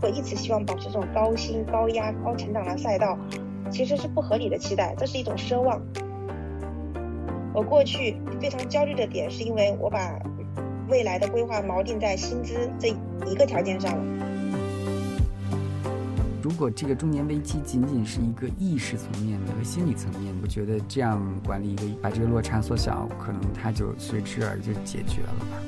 果一直希望保持这种高薪、高压、高成长的赛道，其实是不合理的期待，这是一种奢望。我过去非常焦虑的点，是因为我把未来的规划锚定在薪资这一个条件上了。如果这个中年危机仅仅是一个意识层面的和心理层面，我觉得这样管理一个把这个落差缩小，可能它就随之而就解决了吧。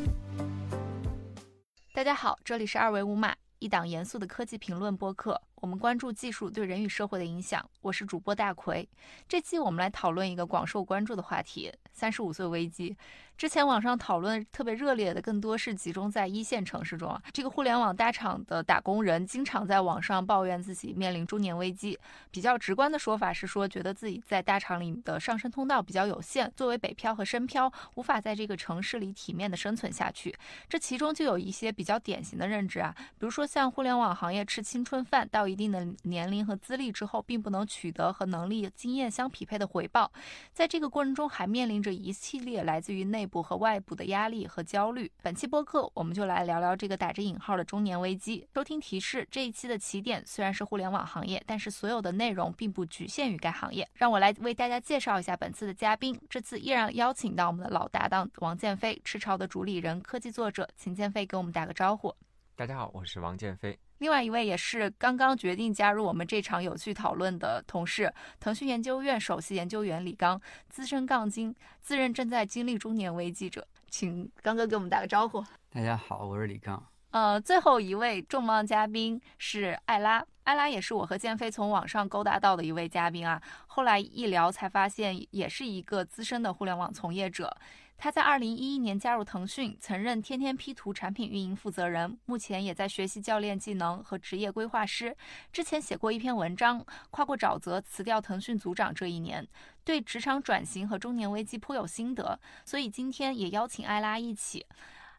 大家好，这里是二维码，一档严肃的科技评论播客。我们关注技术对人与社会的影响。我是主播大奎。这期我们来讨论一个广受关注的话题——三十五岁危机。之前网上讨论特别热烈的，更多是集中在一线城市中啊。这个互联网大厂的打工人经常在网上抱怨自己面临中年危机。比较直观的说法是说，觉得自己在大厂里的上升通道比较有限，作为北漂和深漂，无法在这个城市里体面的生存下去。这其中就有一些比较典型的认知啊，比如说像互联网行业吃青春饭，到一定的年龄和资历之后，并不能取得和能力、经验相匹配的回报。在这个过程中，还面临着一系列来自于内内。部和外部的压力和焦虑。本期播客，我们就来聊聊这个打着引号的中年危机。收听提示：这一期的起点虽然是互联网行业，但是所有的内容并不局限于该行业。让我来为大家介绍一下本次的嘉宾。这次依然邀请到我们的老搭档王建飞，赤潮的主理人、科技作者，请建飞给我们打个招呼。大家好，我是王建飞。另外一位也是刚刚决定加入我们这场有趣讨论的同事，腾讯研究院首席研究员李刚，资深杠精，自认正在经历中年危机者，请刚哥给我们打个招呼。大家好，我是李刚。呃，最后一位重磅嘉宾是艾拉，艾拉也是我和建飞从网上勾搭到的一位嘉宾啊，后来一聊才发现，也是一个资深的互联网从业者。他在二零一一年加入腾讯，曾任天天 P 图产品运营负责人，目前也在学习教练技能和职业规划师。之前写过一篇文章，跨过沼泽辞掉腾讯组长这一年，对职场转型和中年危机颇有心得，所以今天也邀请艾拉一起。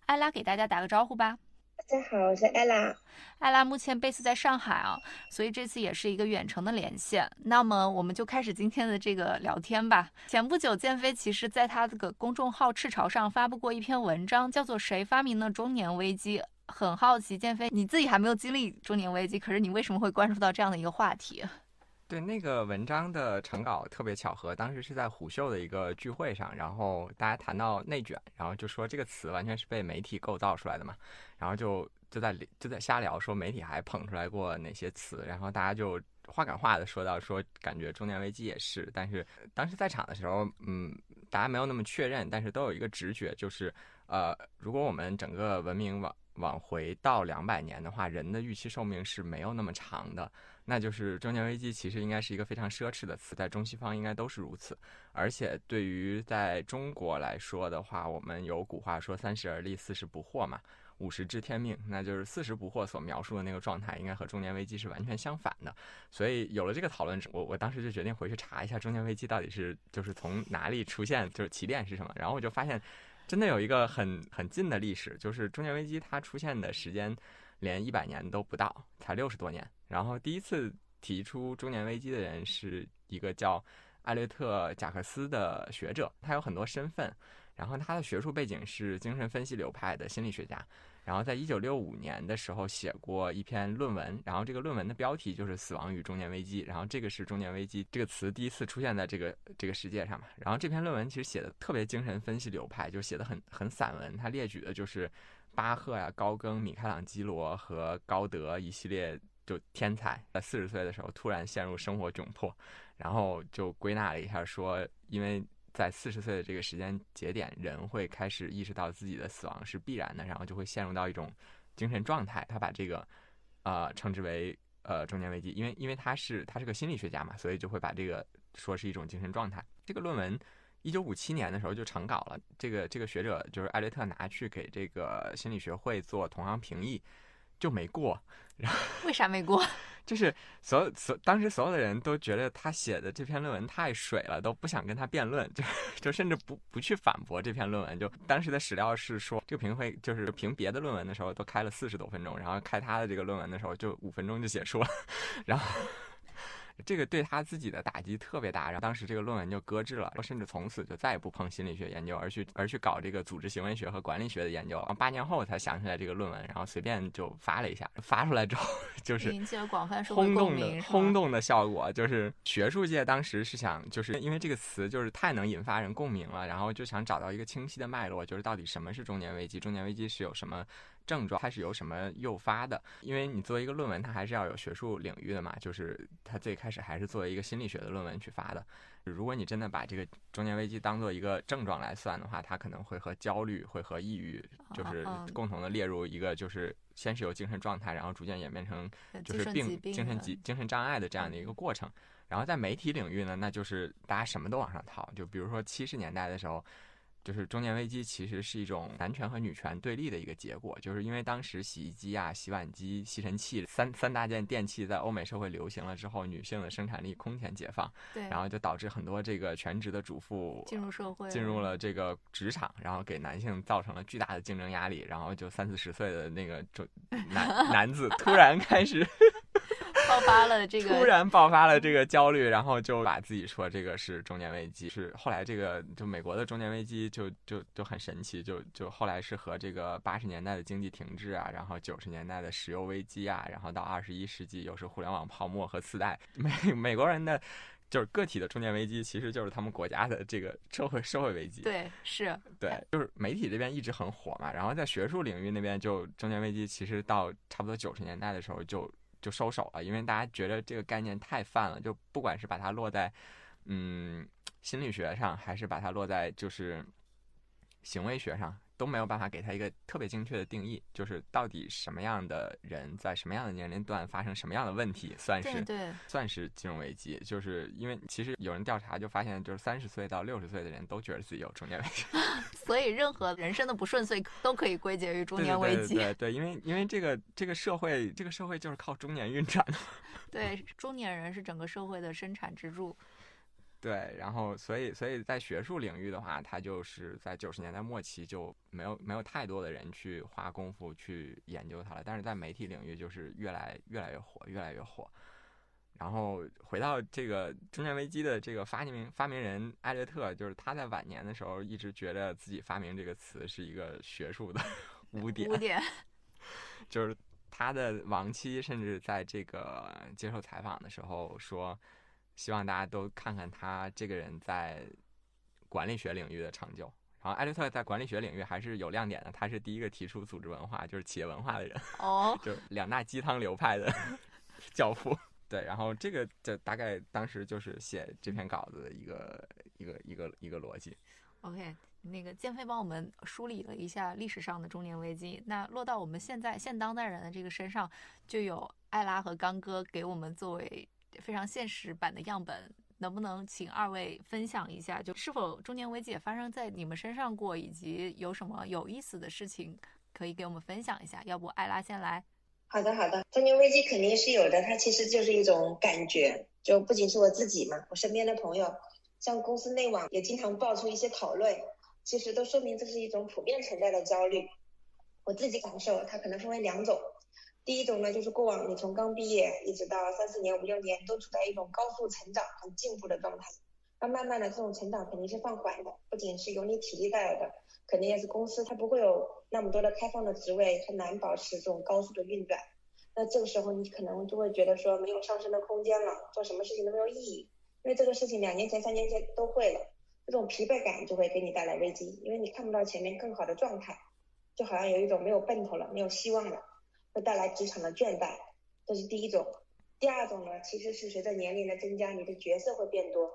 艾拉给大家打个招呼吧。大家好，我是艾拉。艾拉目前贝斯在上海啊，所以这次也是一个远程的连线。那么我们就开始今天的这个聊天吧。前不久，建飞其实在他这个公众号“赤潮”上发布过一篇文章，叫做《谁发明了中年危机》。很好奇，建飞你自己还没有经历中年危机，可是你为什么会关注到这样的一个话题？对那个文章的成稿特别巧合，当时是在虎嗅的一个聚会上，然后大家谈到内卷，然后就说这个词完全是被媒体构造出来的嘛，然后就就在就在瞎聊，说媒体还捧出来过哪些词，然后大家就话赶话的说到说感觉中年危机也是，但是当时在场的时候，嗯，大家没有那么确认，但是都有一个直觉，就是呃，如果我们整个文明往往回到两百年的话，人的预期寿命是没有那么长的。那就是中年危机，其实应该是一个非常奢侈的词，在中西方应该都是如此。而且对于在中国来说的话，我们有古话说“三十而立，四十不惑”嘛，“五十知天命”，那就是四十不惑所描述的那个状态，应该和中年危机是完全相反的。所以有了这个讨论，我我当时就决定回去查一下中年危机到底是就是从哪里出现，就是起点是什么。然后我就发现，真的有一个很很近的历史，就是中年危机它出现的时间。连一百年都不到，才六十多年。然后第一次提出中年危机的人是一个叫艾略特·贾克斯的学者，他有很多身份。然后他的学术背景是精神分析流派的心理学家。然后在一九六五年的时候写过一篇论文，然后这个论文的标题就是《死亡与中年危机》。然后这个是中年危机这个词第一次出现在这个这个世界上嘛。然后这篇论文其实写的特别精神分析流派，就写的很很散文。他列举的就是。巴赫呀、高更、米开朗基罗和高德一系列就天才，在四十岁的时候突然陷入生活窘迫，然后就归纳了一下，说因为在四十岁的这个时间节点，人会开始意识到自己的死亡是必然的，然后就会陷入到一种精神状态。他把这个呃称之为呃中年危机，因为因为他是他是个心理学家嘛，所以就会把这个说是一种精神状态。这个论文。一九五七年的时候就成稿了，这个这个学者就是艾略特拿去给这个心理学会做同行评议，就没过。然后为啥没过？就是所有所当时所有的人都觉得他写的这篇论文太水了，都不想跟他辩论，就就甚至不不去反驳这篇论文。就当时的史料是说，这个评会就是评别的论文的时候都开了四十多分钟，然后开他的这个论文的时候就五分钟就结束了，然后。这个对他自己的打击特别大，然后当时这个论文就搁置了，甚至从此就再也不碰心理学研究，而去而去搞这个组织行为学和管理学的研究。然后八年后才想起来这个论文，然后随便就发了一下，发出来之后 就是引起了广泛社会轰动鸣，的轰动的效果，就是学术界当时是想，就是因为这个词就是太能引发人共鸣了，然后就想找到一个清晰的脉络，就是到底什么是中年危机，中年危机是有什么。症状它是由什么诱发的？因为你作为一个论文，它还是要有学术领域的嘛，就是它最开始还是作为一个心理学的论文去发的。如果你真的把这个中年危机当做一个症状来算的话，它可能会和焦虑、会和抑郁，就是共同的列入一个，就是先是由精神状态，然后逐渐演变成就是病、精神疾、精神障碍的这样的一个过程。然后在媒体领域呢，那就是大家什么都往上套，就比如说七十年代的时候。就是中年危机其实是一种男权和女权对立的一个结果，就是因为当时洗衣机啊、洗碗机、吸尘器三三大件电器在欧美社会流行了之后，女性的生产力空前解放，对，然后就导致很多这个全职的主妇进入社会，进入了这个职场，然后给男性造成了巨大的竞争压力，然后就三四十岁的那个中男 男子突然开始。爆发了这个，突然爆发了这个焦虑，然后就把自己说这个是中年危机。是后来这个就美国的中年危机就就就很神奇，就就后来是和这个八十年代的经济停滞啊，然后九十年代的石油危机啊，然后到二十一世纪又是互联网泡沫和次贷。美美国人的就是个体的中年危机，其实就是他们国家的这个社会社会危机。对，是，对，就是媒体这边一直很火嘛，然后在学术领域那边就中年危机，其实到差不多九十年代的时候就。就收手了，因为大家觉得这个概念太泛了，就不管是把它落在，嗯，心理学上，还是把它落在就是行为学上。都没有办法给他一个特别精确的定义，就是到底什么样的人在什么样的年龄段发生什么样的问题，算是算是金融危机。就是因为其实有人调查就发现，就是三十岁到六十岁的人都觉得自己有中年危机，所以任何人生的不顺遂都可以归结于中年危机。对对，因为因为这个这个社会这个社会就是靠中年运转的。对，中年人是整个社会的生产支柱。对，然后所以所以在学术领域的话，他就是在九十年代末期就没有没有太多的人去花功夫去研究它了。但是在媒体领域，就是越来越来越火，越来越火。然后回到这个中年危机的这个发明发明人艾略特，就是他在晚年的时候一直觉得自己发明这个词是一个学术的 污点。污点。就是他的亡妻甚至在这个接受采访的时候说。希望大家都看看他这个人在管理学领域的成就。然后艾略特在管理学领域还是有亮点的，他是第一个提出组织文化，就是企业文化的人。哦，就是两大鸡汤流派的 教父。对，然后这个就大概当时就是写这篇稿子的一个一个一个一个逻辑。OK，那个建飞帮我们梳理了一下历史上的中年危机，那落到我们现在现当代人的这个身上，就有艾拉和刚哥给我们作为。非常现实版的样本，能不能请二位分享一下？就是否中年危机也发生在你们身上过，以及有什么有意思的事情可以给我们分享一下？要不艾拉先来？好的，好的。中年危机肯定是有的，它其实就是一种感觉，就不仅是我自己嘛，我身边的朋友，像公司内网也经常爆出一些讨论，其实都说明这是一种普遍存在的焦虑。我自己感受，它可能分为两种。第一种呢，就是过往你从刚毕业一直到三四年、五六年，都处在一种高速成长、很进步的状态。那慢慢的这种成长肯定是放缓的，不仅是由你体力带来的，肯定也是公司它不会有那么多的开放的职位，很难保持这种高速的运转。那这个时候你可能就会觉得说没有上升的空间了，做什么事情都没有意义，因为这个事情两年前、三年前都会了，这种疲惫感就会给你带来危机，因为你看不到前面更好的状态，就好像有一种没有奔头了，没有希望了。会带来职场的倦怠，这是第一种。第二种呢，其实是随着年龄的增加，你的角色会变多。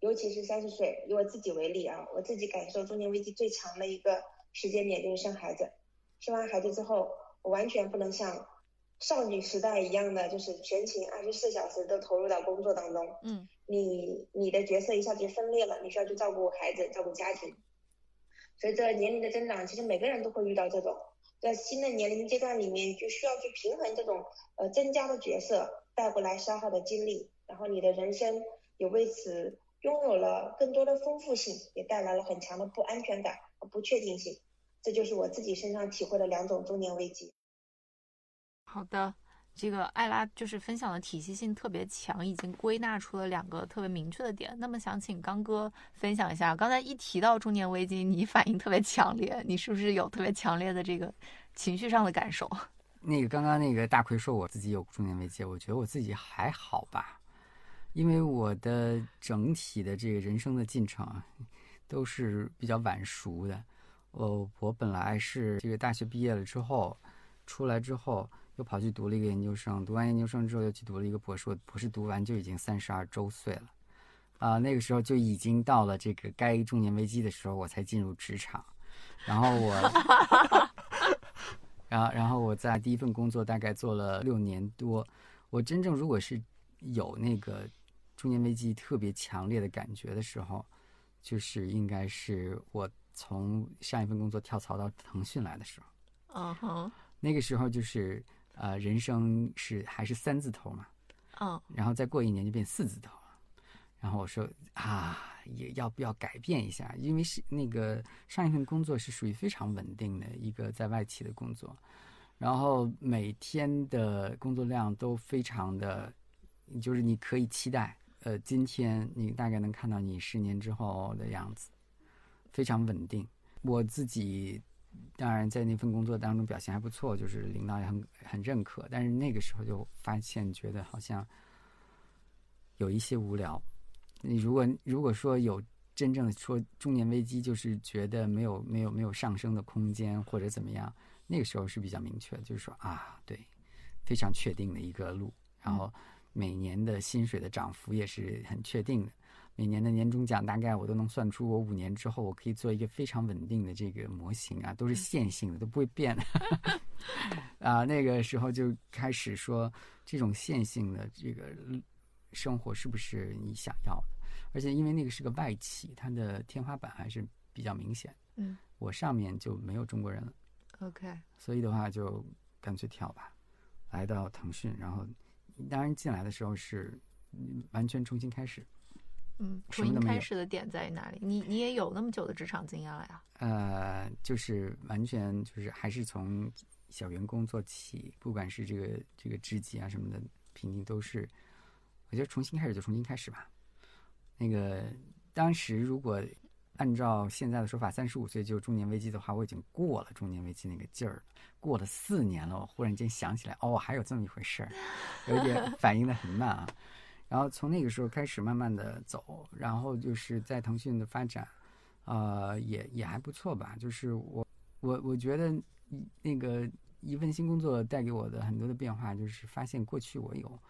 尤其是三十岁，以我自己为例啊，我自己感受中年危机最强的一个时间点就是生孩子。生完孩子之后，我完全不能像少女时代一样的，就是全勤二十四小时都投入到工作当中。嗯。你你的角色一下子就分裂了，你需要去照顾孩子，照顾家庭。随着年龄的增长，其实每个人都会遇到这种。在新的年龄阶段里面，就需要去平衡这种呃增加的角色带过来消耗的精力，然后你的人生也为此拥有了更多的丰富性，也带来了很强的不安全感和不确定性。这就是我自己身上体会的两种中年危机。好的，这个艾拉就是分享的体系性特别强，已经归纳出了两个特别明确的点。那么想请刚哥分享一下，刚才一提到中年危机，你反应特别强烈，你是不是有特别强烈的这个情绪上的感受？那个刚刚那个大奎说我自己有中年危机，我觉得我自己还好吧，因为我的整体的这个人生的进程啊，都是比较晚熟的。我我本来是这个大学毕业了之后，出来之后。又跑去读了一个研究生，读完研究生之后又去读了一个博士，博士读完就已经三十二周岁了，啊，那个时候就已经到了这个该中年危机的时候，我才进入职场，然后我，然后然后我在第一份工作大概做了六年多，我真正如果是有那个中年危机特别强烈的感觉的时候，就是应该是我从上一份工作跳槽到腾讯来的时候，嗯哼，那个时候就是。呃，人生是还是三字头嘛，嗯，然后再过一年就变四字头了，然后我说啊，也要不要改变一下？因为是那个上一份工作是属于非常稳定的一个在外企的工作，然后每天的工作量都非常的，就是你可以期待，呃，今天你大概能看到你十年之后的样子，非常稳定。我自己。当然，在那份工作当中表现还不错，就是领导也很很认可。但是那个时候就发现，觉得好像有一些无聊。你如果如果说有真正的说中年危机，就是觉得没有没有没有上升的空间或者怎么样，那个时候是比较明确的，就是说啊，对，非常确定的一个路，然后每年的薪水的涨幅也是很确定的。每年的年终奖大概我都能算出，我五年之后我可以做一个非常稳定的这个模型啊，都是线性的，都不会变。啊，那个时候就开始说，这种线性的这个生活是不是你想要的？而且因为那个是个外企，它的天花板还是比较明显。嗯，我上面就没有中国人了。OK，所以的话就干脆跳吧，来到腾讯，然后当然进来的时候是完全重新开始。嗯，重新开始的点在哪里？你你也有那么久的职场经验了呀？呃，就是完全就是还是从小员工做起，不管是这个这个职级啊什么的评定都是，我觉得重新开始就重新开始吧。那个当时如果按照现在的说法，三十五岁就中年危机的话，我已经过了中年危机那个劲儿了，过了四年了，我忽然间想起来，哦，还有这么一回事儿，有点反应的很慢啊。然后从那个时候开始慢慢的走，然后就是在腾讯的发展，呃，也也还不错吧。就是我我我觉得那个一份新工作带给我的很多的变化，就是发现过去我有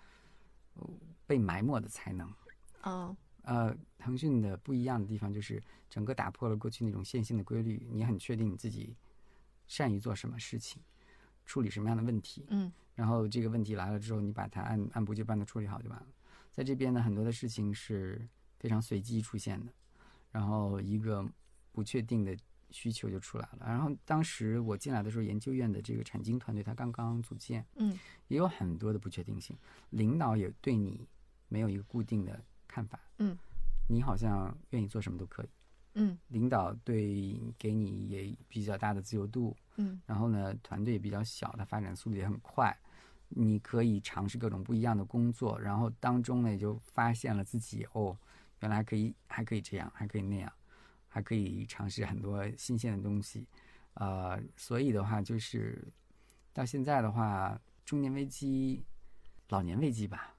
被埋没的才能。啊。呃，腾讯的不一样的地方就是整个打破了过去那种线性的规律，你很确定你自己善于做什么事情，处理什么样的问题。嗯。然后这个问题来了之后，你把它按按部就班的处理好就完了。在这边呢，很多的事情是非常随机出现的，然后一个不确定的需求就出来了。然后当时我进来的时候，研究院的这个产经团队它刚刚组建，嗯，也有很多的不确定性，领导也对你没有一个固定的看法，嗯，你好像愿意做什么都可以，嗯，领导对给你也比较大的自由度，嗯，然后呢，团队也比较小，它发展速度也很快。你可以尝试各种不一样的工作，然后当中呢，也就发现了自己哦，原来可以还可以这样，还可以那样，还可以尝试很多新鲜的东西，呃，所以的话就是到现在的话，中年危机、老年危机吧。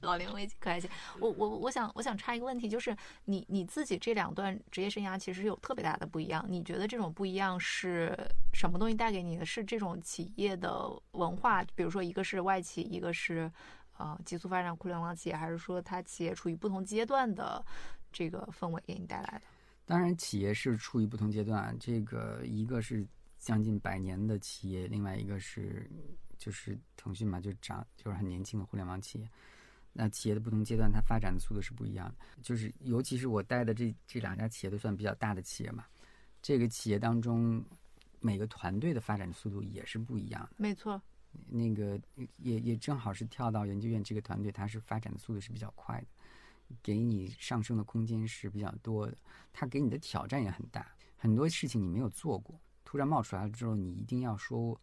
老龄危机可爱些。我我我想我想插一个问题，就是你你自己这两段职业生涯其实有特别大的不一样。你觉得这种不一样是什么东西带给你的？是这种企业的文化，比如说一个是外企，一个是呃急速发展互联网企业，还是说它企业处于不同阶段的这个氛围给你带来的？当然，企业是处于不同阶段。这个一个是将近百年的企业，另外一个是就是腾讯嘛，就长就是很年轻的互联网企业。那企业的不同阶段，它发展的速度是不一样的。就是，尤其是我带的这这两家企业都算比较大的企业嘛。这个企业当中，每个团队的发展速度也是不一样的。没错。那个也也正好是跳到研究院这个团队，它是发展的速度是比较快的，给你上升的空间是比较多的。它给你的挑战也很大，很多事情你没有做过，突然冒出来了之后，你一定要说，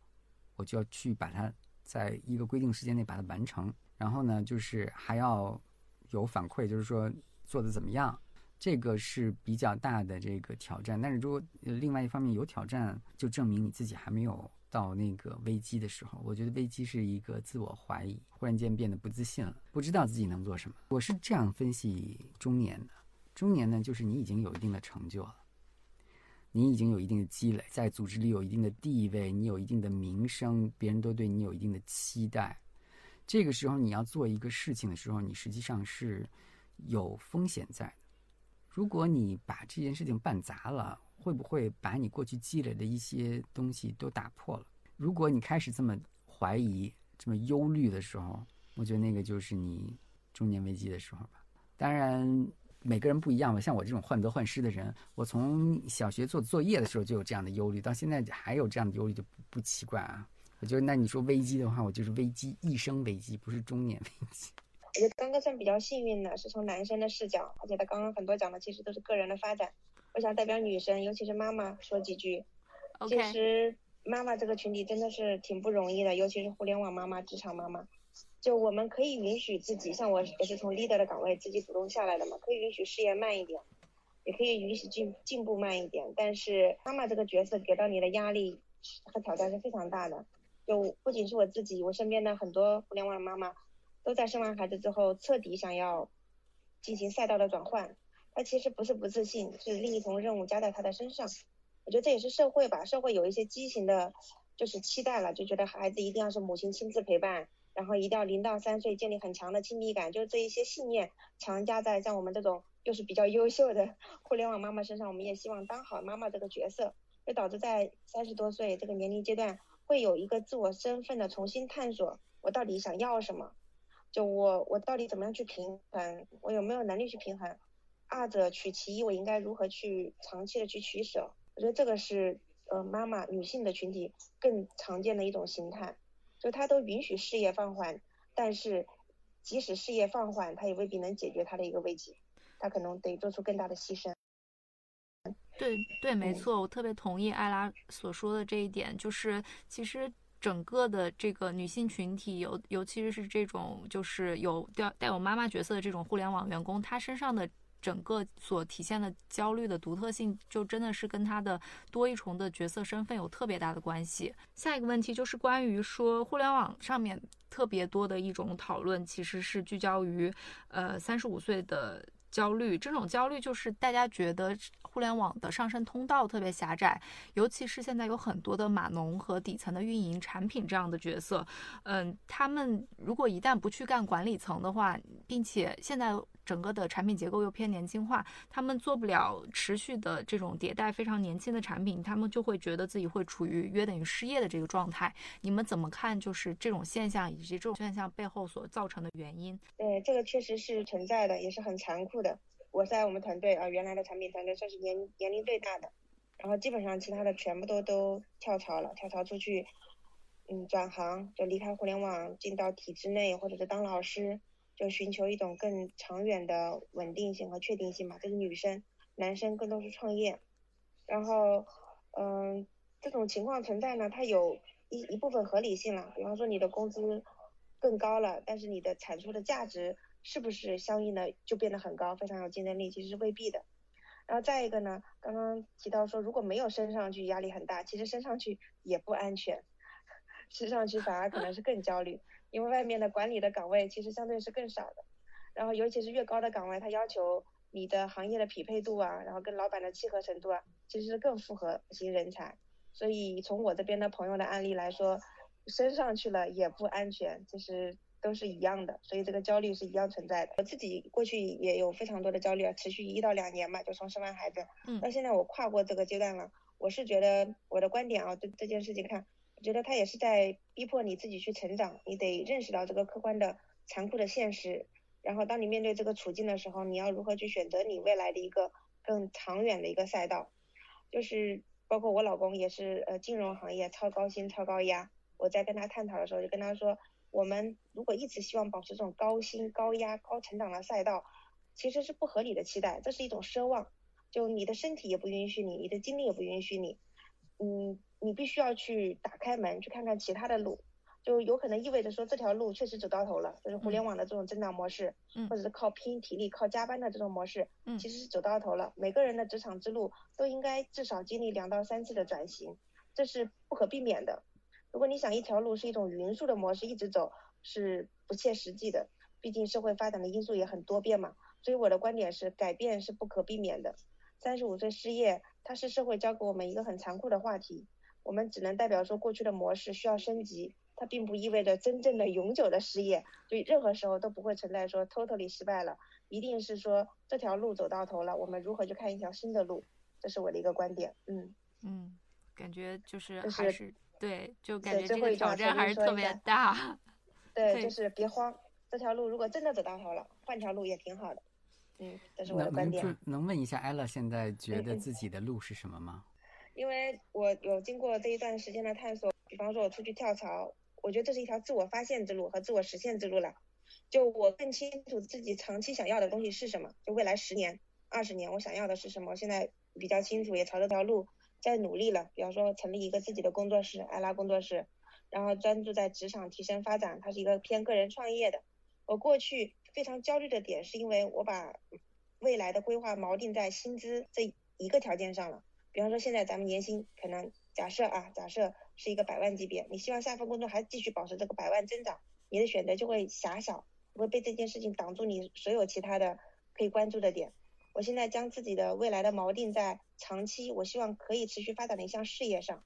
我就要去把它在一个规定时间内把它完成，然后呢，就是还要有反馈，就是说做的怎么样，这个是比较大的这个挑战。但是如果另外一方面有挑战，就证明你自己还没有到那个危机的时候。我觉得危机是一个自我怀疑，忽然间变得不自信了，不知道自己能做什么。我是这样分析中年的，中年呢，就是你已经有一定的成就了。你已经有一定的积累，在组织里有一定的地位，你有一定的名声，别人都对你有一定的期待。这个时候你要做一个事情的时候，你实际上是有风险在的。如果你把这件事情办砸了，会不会把你过去积累的一些东西都打破了？如果你开始这么怀疑、这么忧虑的时候，我觉得那个就是你中年危机的时候吧。当然。每个人不一样吧，像我这种患得患失的人，我从小学做作业的时候就有这样的忧虑，到现在还有这样的忧虑，就不不奇怪啊。我觉得，那你说危机的话，我就是危机，一生危机，不是中年危机。我觉得刚刚算比较幸运的，是从男生的视角，而且他刚刚很多讲的其实都是个人的发展。我想代表女生，尤其是妈妈说几句。其实妈妈这个群体真的是挺不容易的，尤其是互联网妈妈、职场妈妈。就我们可以允许自己，像我也是从 leader 的岗位自己主动下来的嘛，可以允许事业慢一点，也可以允许进进步慢一点。但是妈妈这个角色给到你的压力和挑战是非常大的。就不仅是我自己，我身边的很多互联网妈妈都在生完孩子之后彻底想要进行赛道的转换。她其实不是不自信，是另一重任务加在她的身上。我觉得这也是社会吧，社会有一些畸形的，就是期待了，就觉得孩子一定要是母亲亲自陪伴。然后一定要零到三岁建立很强的亲密感，就是这一些信念强加在像我们这种又是比较优秀的 互联网妈妈身上，我们也希望当好妈妈这个角色，就导致在三十多岁这个年龄阶段会有一个自我身份的重新探索，我到底想要什么？就我我到底怎么样去平衡？我有没有能力去平衡？二者取其一，我应该如何去长期的去取舍？我觉得这个是呃妈妈女性的群体更常见的一种形态。就他都允许事业放缓，但是即使事业放缓，他也未必能解决他的一个危机，他可能得做出更大的牺牲。对对，没错，我特别同意艾拉所说的这一点，就是其实整个的这个女性群体，尤尤其是这种就是有带带有妈妈角色的这种互联网员工，她身上的。整个所体现的焦虑的独特性，就真的是跟他的多一重的角色身份有特别大的关系。下一个问题就是关于说，互联网上面特别多的一种讨论，其实是聚焦于，呃，三十五岁的。焦虑，这种焦虑就是大家觉得互联网的上升通道特别狭窄，尤其是现在有很多的码农和底层的运营产品这样的角色，嗯，他们如果一旦不去干管理层的话，并且现在整个的产品结构又偏年轻化，他们做不了持续的这种迭代非常年轻的产品，他们就会觉得自己会处于约等于失业的这个状态。你们怎么看？就是这种现象以及这种现象背后所造成的原因？对，这个确实是存在的，也是很残酷的。我在我们团队啊，原来的产品团队算是年年龄最大的，然后基本上其他的全部都都跳槽了，跳槽出去，嗯，转行就离开互联网，进到体制内或者是当老师，就寻求一种更长远的稳定性和确定性嘛。这是女生，男生更多是创业。然后，嗯，这种情况存在呢，它有一一部分合理性了，比方说你的工资更高了，但是你的产出的价值。是不是相应的就变得很高，非常有竞争力？其实是未必的。然后再一个呢，刚刚提到说，如果没有升上去，压力很大，其实升上去也不安全，升上去反而可能是更焦虑，因为外面的管理的岗位其实相对是更少的。然后尤其是越高的岗位，它要求你的行业的匹配度啊，然后跟老板的契合程度啊，其实是更符合型人才。所以从我这边的朋友的案例来说，升上去了也不安全，其实。都是一样的，所以这个焦虑是一样存在的。我自己过去也有非常多的焦虑啊，持续一到两年嘛，就从生完孩子，嗯，到现在我跨过这个阶段了。我是觉得我的观点啊，对这件事情看，我觉得他也是在逼迫你自己去成长，你得认识到这个客观的残酷的现实。然后当你面对这个处境的时候，你要如何去选择你未来的一个更长远的一个赛道？就是包括我老公也是呃金融行业超高薪超高压，我在跟他探讨的时候就跟他说。我们如果一直希望保持这种高薪、高压、高成长的赛道，其实是不合理的期待，这是一种奢望。就你的身体也不允许你，你的精力也不允许你，嗯，你必须要去打开门，去看看其他的路。就有可能意味着说这条路确实走到头了，就是互联网的这种增长模式，嗯或者是靠拼体力、靠加班的这种模式，嗯其实是走到头了。每个人的职场之路都应该至少经历两到三次的转型，这是不可避免的。如果你想一条路是一种匀速的模式一直走，是不切实际的。毕竟社会发展的因素也很多变嘛，所以我的观点是，改变是不可避免的。三十五岁失业，它是社会教给我们一个很残酷的话题。我们只能代表说过去的模式需要升级，它并不意味着真正的永久的失业，所以任何时候都不会存在说 totally 失败了，一定是说这条路走到头了，我们如何去看一条新的路，这是我的一个观点。嗯，嗯，感觉就是还是是对，就感对觉这个挑战还是特别大。对，对就是别慌，这条路如果真的走到头了，换条路也挺好的。嗯，这是我的观点。能就能问一下 ella 现在觉得自己的路是什么吗？因为我有经过这一段时间的探索，比方说我出去跳槽，我觉得这是一条自我发现之路和自我实现之路了。就我更清楚自己长期想要的东西是什么，就未来十年、二十年我想要的是什么，我现在比较清楚，也朝这条路在努力了。比方说成立一个自己的工作室，艾拉工作室，然后专注在职场提升发展，它是一个偏个人创业的。我过去非常焦虑的点是因为我把未来的规划锚定在薪资这一个条件上了。比方说现在咱们年薪可能假设啊，假设是一个百万级别，你希望下份工作还继续保持这个百万增长，你的选择就会狭小，会被这件事情挡住你所有其他的可以关注的点。我现在将自己的未来的锚定在长期，我希望可以持续发展的一项事业上，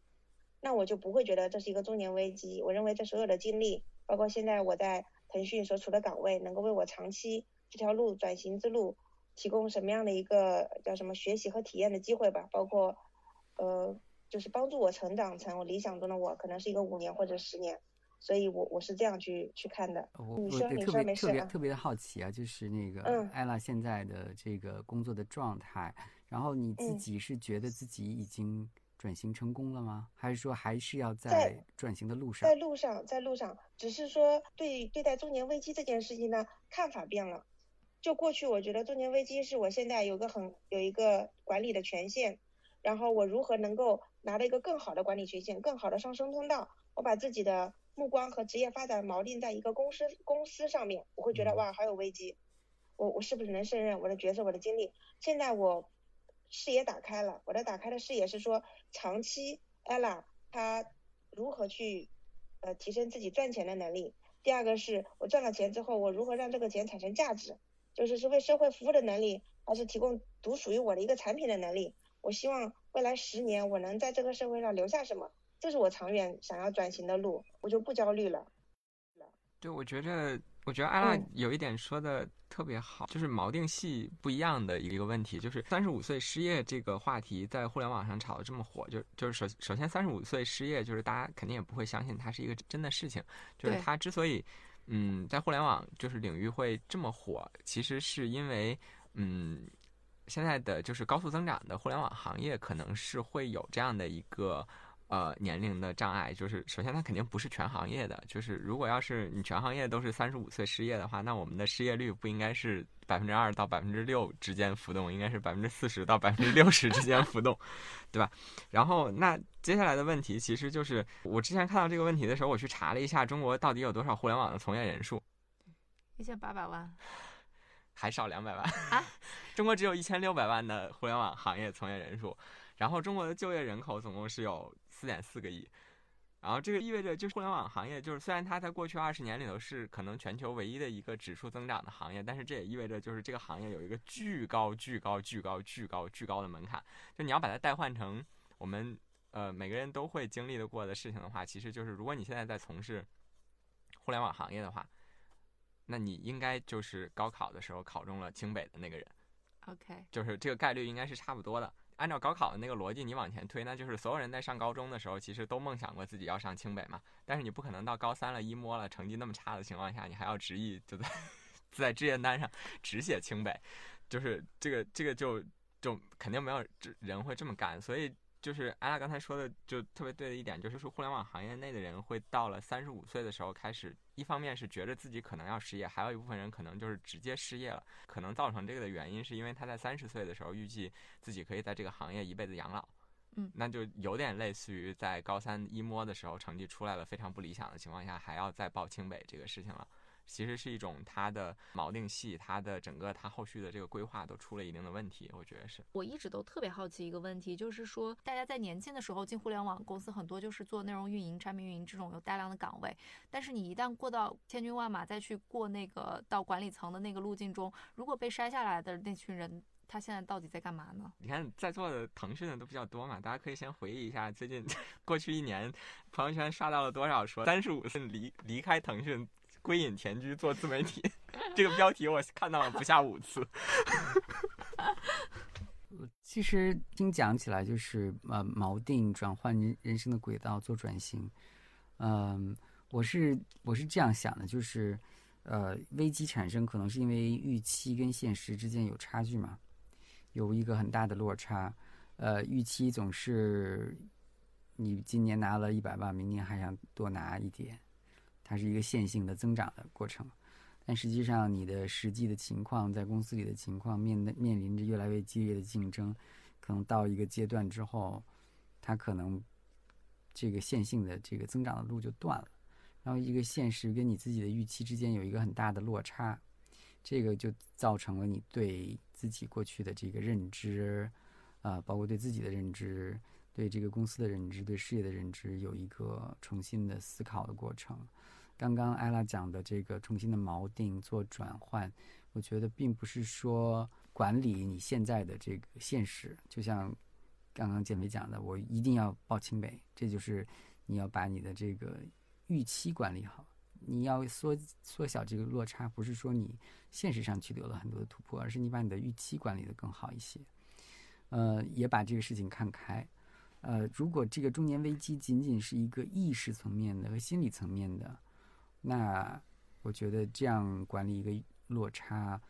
那我就不会觉得这是一个中年危机。我认为这所有的经历，包括现在我在腾讯所处的岗位，能够为我长期这条路转型之路提供什么样的一个叫什么学习和体验的机会吧，包括呃，就是帮助我成长成我理想中的我，可能是一个五年或者十年，所以我我是这样去去看的。我你说你我对特别说没事啊特别特别的好奇啊，就是那个嗯艾拉现在的这个工作的状态，然后你自嗯己是觉得自己已经转型成功了吗？还是说还是要在在转型的路上在？路上，在路上，只是说对对待中年危机这件事情呢，看法变了。就过去，我觉得中年危机是我现在有个很有一个管理的权限，然后我如何能够拿到一个更好的管理权限、更好的上升通道，我把自己的目光和职业发展锚定在一个公司公司上面，我会觉得嗯哇，好有危机，我我是不是能胜任我的角色、我的经历？现在我视野打开了，我的打开的视野是说，长期 ella 她如何去呃提升自己赚钱的能力。第二个是我赚了钱之后，我如何让这个钱产生价值，就是是为社会服务的能力，还是提供独属于我的一个产品的能力。我希望未来十年我能在这个社会上留下什么，这是我长远想要转型的路，我就不焦虑了。对，我觉着，我觉得艾拉嗯有一点说的特别好，就是锚定系不一样的一个问题，就是三十五岁失业这个话题在互联网上炒得这么火，就就是首首先三十五岁失业，就是大家肯定也不会相信它是一个真的事情，就是它之所以嗯在互联网就是领域会这么火，其实是因为嗯现在的就是高速增长的互联网行业可能是会有这样的一个。呃，年龄的障碍就是，首先它肯定不是全行业的，就是如果要是你全行业都是三十五岁失业的话，那我们的失业率不应该是百分之二到百分之六之间浮动，应该是百分之四十到百分之六十之间浮动，对吧？然后那接下来的问题其实就是，我之前看到这个问题的时候，我去查了一下中国到底有多少互联网的从业人数，一千八百万 还少两百万啊！中国只有一千六百万的互联网行业从业人数，然后中国的就业人口总共是有四点四个亿，然后这个意味着就是互联网行业，就是虽然它在过去二十年里头是可能全球唯一的一个指数增长的行业，但是这也意味着就是这个行业有一个巨高、巨高、巨高、巨高、巨高的门槛，就你要把它代换成我们呃每个人都会经历的过的事情的话，其实就是如果你现在在从事互联网行业的话，那你应该就是高考的时候考中了清北的那个人。，OK，就是这个概率应该是差不多的。按照高考的那个逻辑，你往前推，那就是所有人在上高中的时候，其实都梦想过自己要上清北嘛。但是你不可能到高三了，一摸了成绩那么差的情况下，你还要执意就在 在志愿单上只写清北，就是这个这个就就肯定没有人会这么干。所以就是艾拉刚才说的就特别对的一点，就是说互联网行业内的人会到了三十五岁的时候开始，一方面是觉得自己可能要失业，还有一部分人可能就是直接失业了。可能造成这个的原因，是因为他在三十岁的时候预计自己可以在这个行业一辈子养老，嗯，那就有点类似于在高三一摸的时候成绩出来了非常不理想的情况下，还要再报清北这个事情了。其实是一种它的锚定系，它的整个它后续的这个规划都出了一定的问题，我觉得是。我一直都特别好奇一个问题，就是说大家在年轻的时候进互联网公司，很多就是做内容运营、产品运营这种有大量的岗位，但是你一旦过到千军万马，再去过那个到管理层的那个路径中，如果被筛下来的那群人。他现在到底在干嘛呢？你看在座的腾讯的都比较多嘛，大家可以先回忆一下最近 过去一年朋友圈刷到了多少说三十五岁离离开腾讯。归隐田居做自媒体，这个标题我看到了不下五次。其实听讲起来就是呃锚定转换人人生的轨道做转型，嗯，我是我是这样想的，就是呃危机产生可能是因为预期跟现实之间有差距嘛，有一个很大的落差，呃预期总是你今年拿了一百万，明年还想多拿一点。它是一个线性的增长的过程，但实际上你的实际的情况，在公司里的情况面面临着越来越激烈的竞争，可能到一个阶段之后，它可能这个线性的这个增长的路就断了，然后一个现实跟你自己的预期之间有一个很大的落差，这个就造成了你对自己过去的这个认知，啊，包括对自己的认知、对这个公司的认知、对事业的认知，有一个重新的思考的过程。刚刚艾拉讲的这个重新的锚定做转换，我觉得并不是说管理你现在的这个现实，就像刚刚建伟讲的，我一定要报清北，这就是你要把你的这个预期管理好，你要缩缩小这个落差，不是说你现实上取得了很多的突破，而是你把你的预期管理的更好一些，呃，也把这个事情看开，呃，如果这个中年危机仅仅是一个意识层面的和心理层面的。那我觉得这样管理一个落差，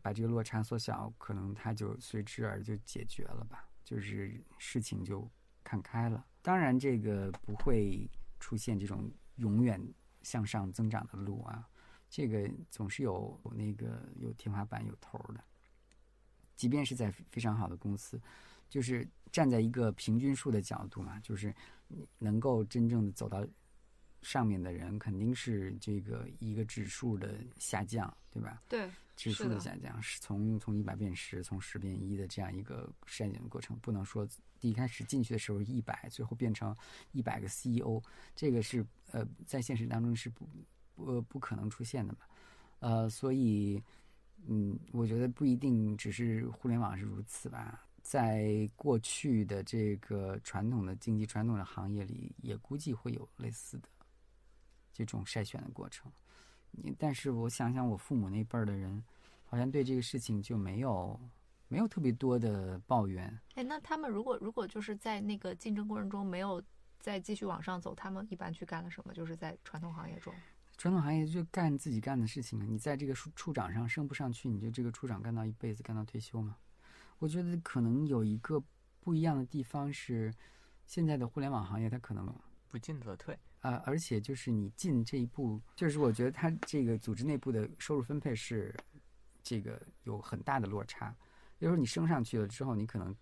把这个落差缩小，可能它就随之而就解决了吧，就是事情就看开了。当然，这个不会出现这种永远向上增长的路啊，这个总是有那个有天花板有头的。即便是在非常好的公司，就是站在一个平均数的角度嘛，就是能够真正的走到。上面的人肯定是这个一个指数的下降，对吧？对，指数的下降是从从一百变十，从十变一的这样一个筛选的过程，不能说第一开始进去的时候一百，最后变成一百个 CEO，这个是呃在现实当中是不不不可能出现的嘛？呃，所以嗯，我觉得不一定只是互联网是如此吧，在过去的这个传统的经济、传统的行业里，也估计会有类似的。这种筛选的过程，你但是我想想，我父母那辈儿的人，好像对这个事情就没有没有特别多的抱怨。哎，那他们如果如果就是在那个竞争过程中没有再继续往上走，他们一般去干了什么？就是在传统行业中，传统行业就干自己干的事情啊。你在这个处处长上升不上去，你就这个处长干到一辈子，干到退休嘛。我觉得可能有一个不一样的地方是，现在的互联网行业它可能不进则退。啊，而且就是你进这一步，就是我觉得他这个组织内部的收入分配是这个有很大的落差。比如说你升上去了之后，你可能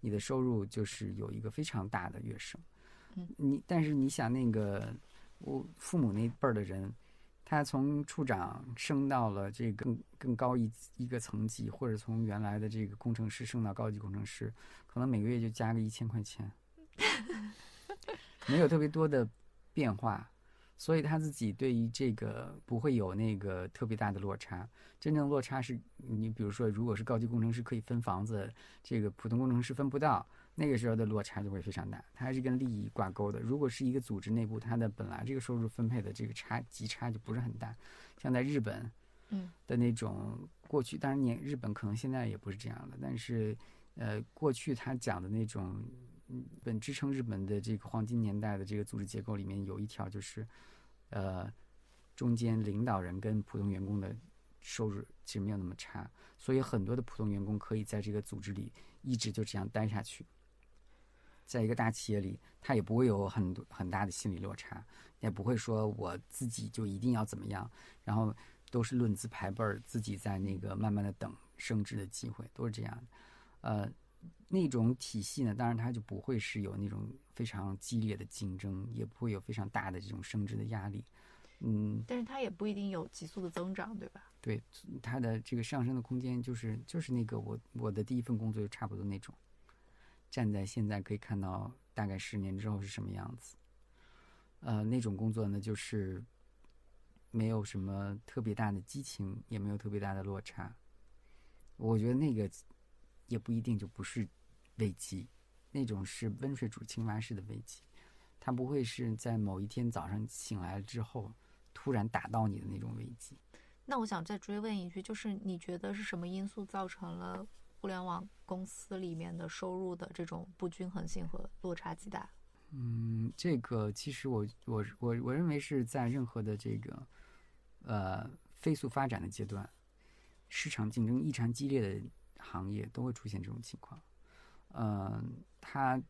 你的收入就是有一个非常大的跃升。嗯，你但是你想那个我父母那辈儿的人，他从处长升到了这个更更高一一个层级，或者从原来的这个工程师升到高级工程师，可能每个月就加个一千块钱，没有特别多的。变化，所以他自己对于这个不会有那个特别大的落差。真正落差是你比如说，如果是高级工程师可以分房子，这个普通工程师分不到，那个时候的落差就会非常大。它还是跟利益挂钩的。如果是一个组织内部，它的本来这个收入分配的这个差级差就不是很大。像在日本，嗯的那种过去，当然你日本可能现在也不是这样的，但是呃，过去他讲的那种。本支撑日本的这个黄金年代的这个组织结构里面有一条就是，呃，中间领导人跟普通员工的收入其实没有那么差，所以很多的普通员工可以在这个组织里一直就这样待下去。在一个大企业里，他也不会有很多很大的心理落差，也不会说我自己就一定要怎么样，然后都是论资排辈儿，自己在那个慢慢的等升职的机会，都是这样。呃，那种体系呢，当然它就不会是有那种非常激烈的竞争，也不会有非常大的这种升职的压力。嗯，但是它也不一定有急速的增长，对吧？对，它的这个上升的空间就是就是那个我我的第一份工作就差不多那种，站在现在可以看到大概十年之后是什么样子。呃，那种工作呢，就是没有什么特别大的激情，也没有特别大的落差。我觉得那个也不一定就不是危机，那种是温水煮青蛙式的危机，它不会是在某一天早上醒来了之后突然打到你的那种危机。那我想再追问一句，就是你觉得是什么因素造成了互联网公司里面的收入的这种不均衡性和落差极大？嗯，这个其实我我我我认为是在任何的这个呃飞速发展的阶段，市场竞争异常激烈的行业都会出现这种情况。嗯，它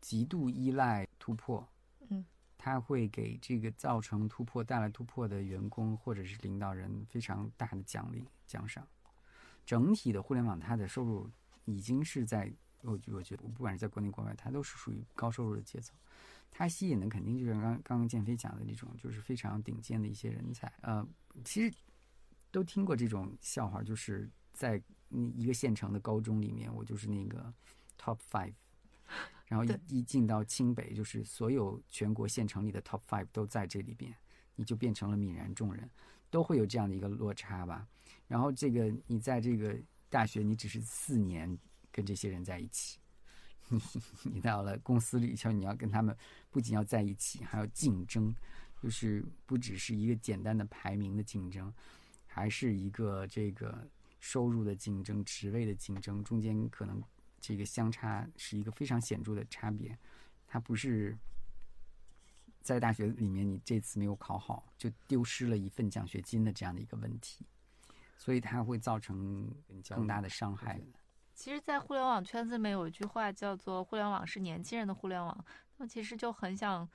极度依赖突破，嗯，它会给这个造成突破、带来突破的员工或者是领导人非常大的奖励奖赏。整体的互联网，它的收入已经是在我我觉得，不管是在国内国外，它都是属于高收入的阶层。它吸引的肯定就是刚刚刚建飞讲的那种，就是非常顶尖的一些人才。呃，其实都听过这种笑话，就是在一个县城的高中里面，我就是那个 top five，然后一一进到清北，就是所有全国县城里的 top five 都在这里边，你就变成了泯然众人，都会有这样的一个落差吧。然后这个你在这个大学，你只是四年跟这些人在一起。你你到了公司里，像你要跟他们不仅要在一起，还要竞争，就是不只是一个简单的排名的竞争，还是一个这个收入的竞争、职位的竞争，中间可能这个相差是一个非常显著的差别。它不是在大学里面你这次没有考好就丢失了一份奖学金的这样的一个问题，所以它会造成更大的伤害。其实，在互联网圈子里面有一句话叫做“互联网是年轻人的互联网”。那么其实就很想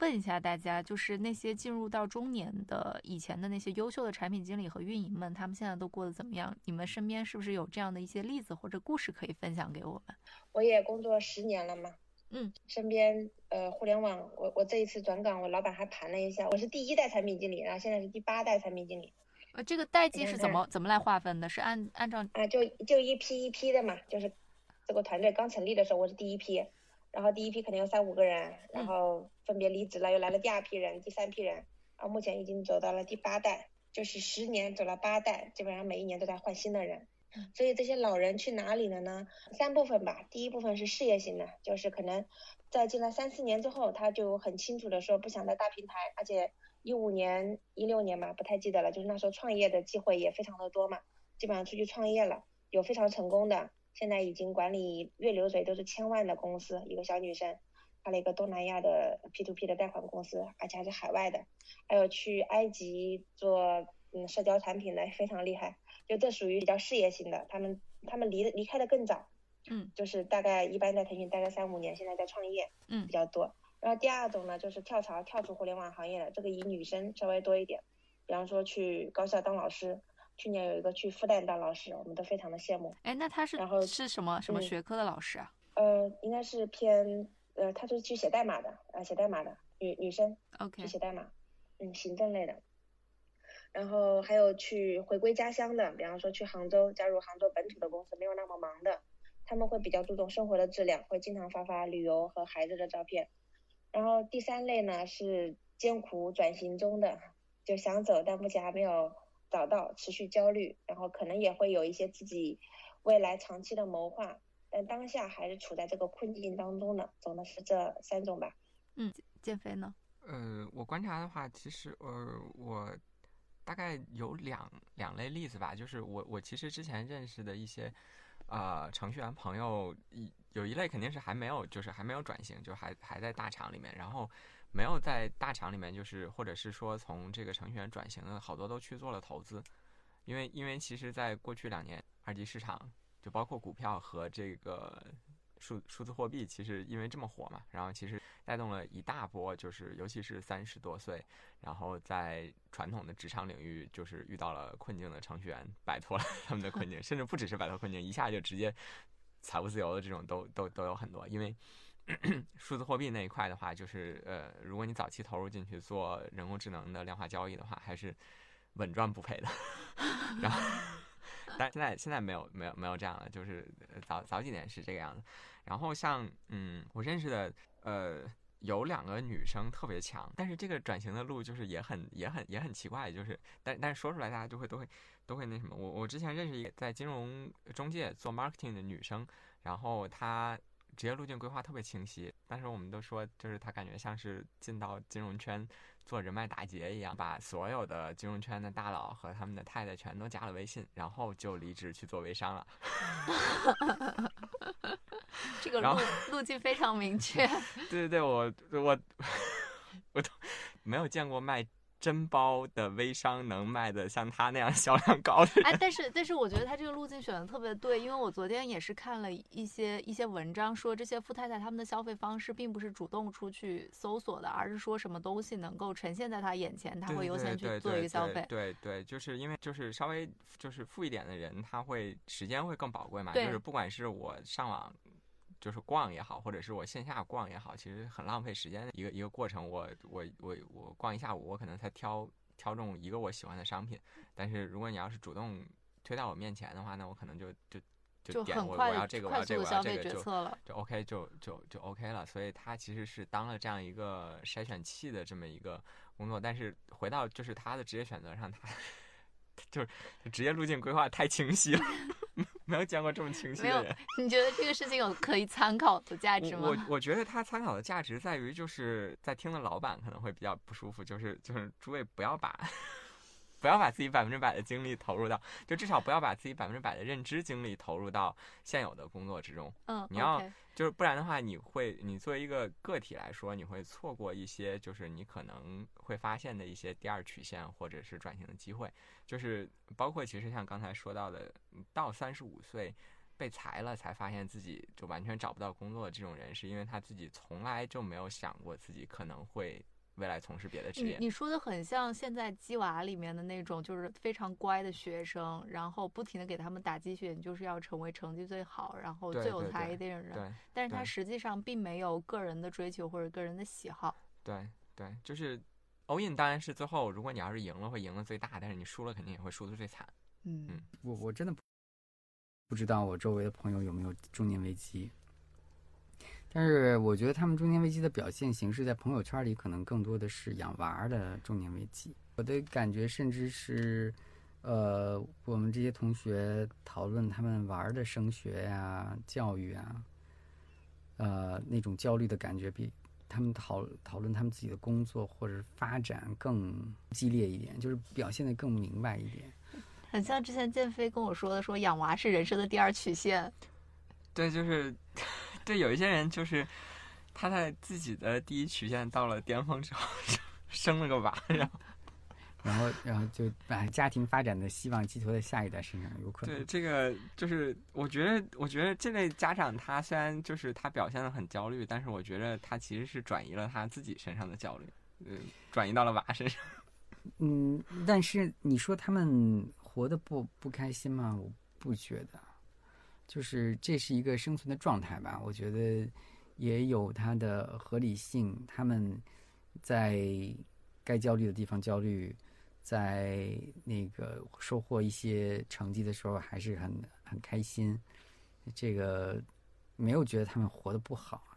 问一下大家，就是那些进入到中年的以前的那些优秀的产品经理和运营们，他们现在都过得怎么样？你们身边是不是有这样的一些例子或者故事可以分享给我们？我也工作十年了嘛，嗯，身边呃互联网，我我这一次转岗，我老板还盘了一下，我是第一代产品经理，然后现在是第八代产品经理。呃，这个代际是怎么怎么来划分的？是按按照啊，就就一批一批的嘛，就是这个团队刚成立的时候，我是第一批，然后第一批肯定有三五个人，然后分别离职了，又来了第二批人、第三批人，然后目前已经走到了第八代，就是十年走了八代，基本上每一年都在换新的人。所以这些老人去哪里了呢？三部分吧，第一部分是事业型的，就是可能在进来三四年之后，他就很清楚的说不想在大平台，而且。一五年、一六年嘛，不太记得了。就是那时候创业的机会也非常的多嘛，基本上出去创业了，有非常成功的，现在已经管理月流水都是千万的公司。一个小女生，开了一个东南亚的 P to P 的贷款公司，而且还是海外的。还有去埃及做嗯社交产品的，非常厉害。就这属于比较事业型的，他们他们离离开的更早，嗯，就是大概一般在腾讯待个三五年，现在在创业，嗯，比较多。然后第二种呢，就是跳槽跳出互联网行业的，这个以女生稍微多一点，比方说去高校当老师，去年有一个去复旦当老师，我们都非常的羡慕。哎，那他是然后是什么什么学科的老师啊？呃，应该是偏呃，他是去写代码的，呃，写代码的女女生，OK，去写代码，嗯，行政类的。然后还有去回归家乡的，比方说去杭州加入杭州本土的公司，没有那么忙的，他们会比较注重生活的质量，会经常发发旅游和孩子的照片。然后第三类呢是艰苦转型中的，就想走但目前还没有找到，持续焦虑，然后可能也会有一些自己未来长期的谋划，但当下还是处在这个困境当中的，总的是这三种吧。嗯，减肥呢？呃，我观察的话，其实呃我大概有两两类例子吧，就是我我其实之前认识的一些。呃，程序员朋友一有一类肯定是还没有，就是还没有转型，就还还在大厂里面，然后没有在大厂里面，就是或者是说从这个程序员转型的好多都去做了投资，因为因为其实在过去两年二级市场就包括股票和这个。数数字货币其实因为这么火嘛，然后其实带动了一大波，就是尤其是三十多岁，然后在传统的职场领域就是遇到了困境的程序员，摆脱了 他们的困境，甚至不只是摆脱困境，一下就直接财务自由的这种都都都有很多，因为 数字货币那一块的话，就是呃，如果你早期投入进去做人工智能的量化交易的话，还是稳赚不赔的。然后，但现在现在没有没有没有这样了，就是早早几年是这个样子。然后像嗯，我认识的呃有两个女生特别强，但是这个转型的路就是也很也很也很奇怪，就是但但是说出来大家就会都会都会那什么。我我之前认识一个在金融中介做 marketing 的女生，然后她职业路径规划特别清晰，当时我们都说就是他感觉像是进到金融圈做人脉打劫一样，把所有的金融圈的大佬和他们的太太全都加了微信，然后就离职去做微商了。这个路路径非常明确。对对对，我我 我都没有见过卖真包的微商能卖的像他那样销量高的。哎，但是但是我觉得他这个路径选的特别对，因为我昨天也是看了一些一些文章，说这些富太太他们的消费方式并不是主动出去搜索的，而是说什么东西能够呈现在他眼前，他会优先去做一个消费。对对，就是因为就是稍微就是富一点的人，他会时间会更宝贵嘛。就是不管是我上网就是逛也好，或者是我线下逛也好，其实很浪费时间的一个一个过程。我我我我逛一下午，我可能才挑挑中一个我喜欢的商品。但是如果你要是主动推到我面前的话，那我可能就就就点我我要这个我要这个我要这个就。就 OK 就就就 OK 了，所以他其实是当了这样一个筛选器的这么一个工作，但是回到就是他的职业选择上，他 就是职业路径规划太清晰了，没有见过这么清晰的人。你觉得这个事情有可以参考的价值吗？我 我我觉得他参考的价值在于，就是在听的老板可能会比较不舒服，就是就是诸位不要把不要把自己百分之百的精力投入到，就至少不要把自己百分之百的认知精力投入到现有的工作之中。嗯，你要就是不然的话，你会，你作为一个个体来说，你会错过一些，就是你可能会发现的一些第二曲线或者是转型的机会。就是包括其实像刚才说到的，到三十五岁被裁了，才发现自己就完全找不到工作的这种人，是因为他自己从来就没有想过自己可能会未来从事别的职业。你你说的很像现在鸡娃里面的那种，就是非常乖的学生，然后不停的给他们打鸡血，你就是要成为成绩最好，然后最有才艺的人。对但是他实际上并没有个人的追求或者个人的喜好。对对，就是 all in 当然是最后，如果你要是赢了，会赢的最大，但是你输了肯定也会输的最惨。嗯嗯我我真的不不知道我周围的朋友有没有中年危机，但是我觉得他们中年危机的表现形式在朋友圈里可能更多的是养娃儿的中年危机。我的感觉甚至是，呃，我们这些同学讨论他们娃儿的升学呀、教育啊，呃，那种焦虑的感觉比他们讨讨论他们自己的工作或者发展更激烈一点，就是表现的更明白一点。很像之前建飞跟我说的，说养娃是人生的第二曲线。对，就是对有一些人就是他在自己的第一曲线到了巅峰之后，生了个娃，然后 然后，然后就把家庭发展的希望寄托在下一代身上，有可能对。这个就是我觉得，我觉得这类家长他虽然就是他表现的很焦虑，但是我觉得他其实是转移了他自己身上的焦虑，嗯，转移到了娃身上。嗯，但是你说他们活得不不开心吗？我不觉得，就是这是一个生存的状态吧。我觉得也有它的合理性。他们在该焦虑的地方焦虑，在那个收获一些成绩的时候还是很很开心。这个没有觉得他们活得不好。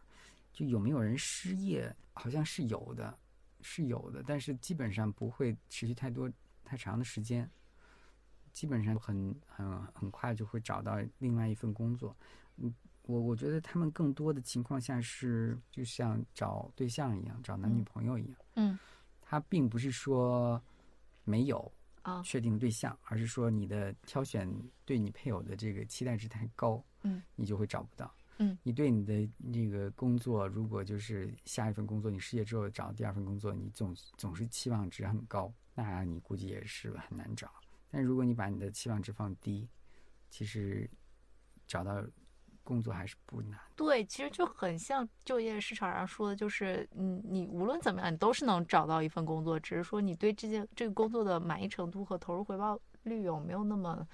就有没有人失业？好像是有的。是有的，但是基本上不会持续太多太长的时间，基本上很很很快就会找到另外一份工作。嗯，我我觉得他们更多的情况下是就像找对象一样，找男女朋友一样。嗯，他并不是说没有啊确定对象，而是说你的挑选对你配偶的这个期待值太高，嗯，你就会找不到。嗯，你对你的那个工作，如果就是下一份工作，你失业之后找第二份工作，你总总是期望值很高，那你估计也是很难找。但如果你把你的期望值放低，其实找到工作还是不难。对，其实就很像就业市场上说的，就是你你无论怎么样，你都是能找到一份工作，只是说你对这件这个工作的满意程度和投入回报率有没有那么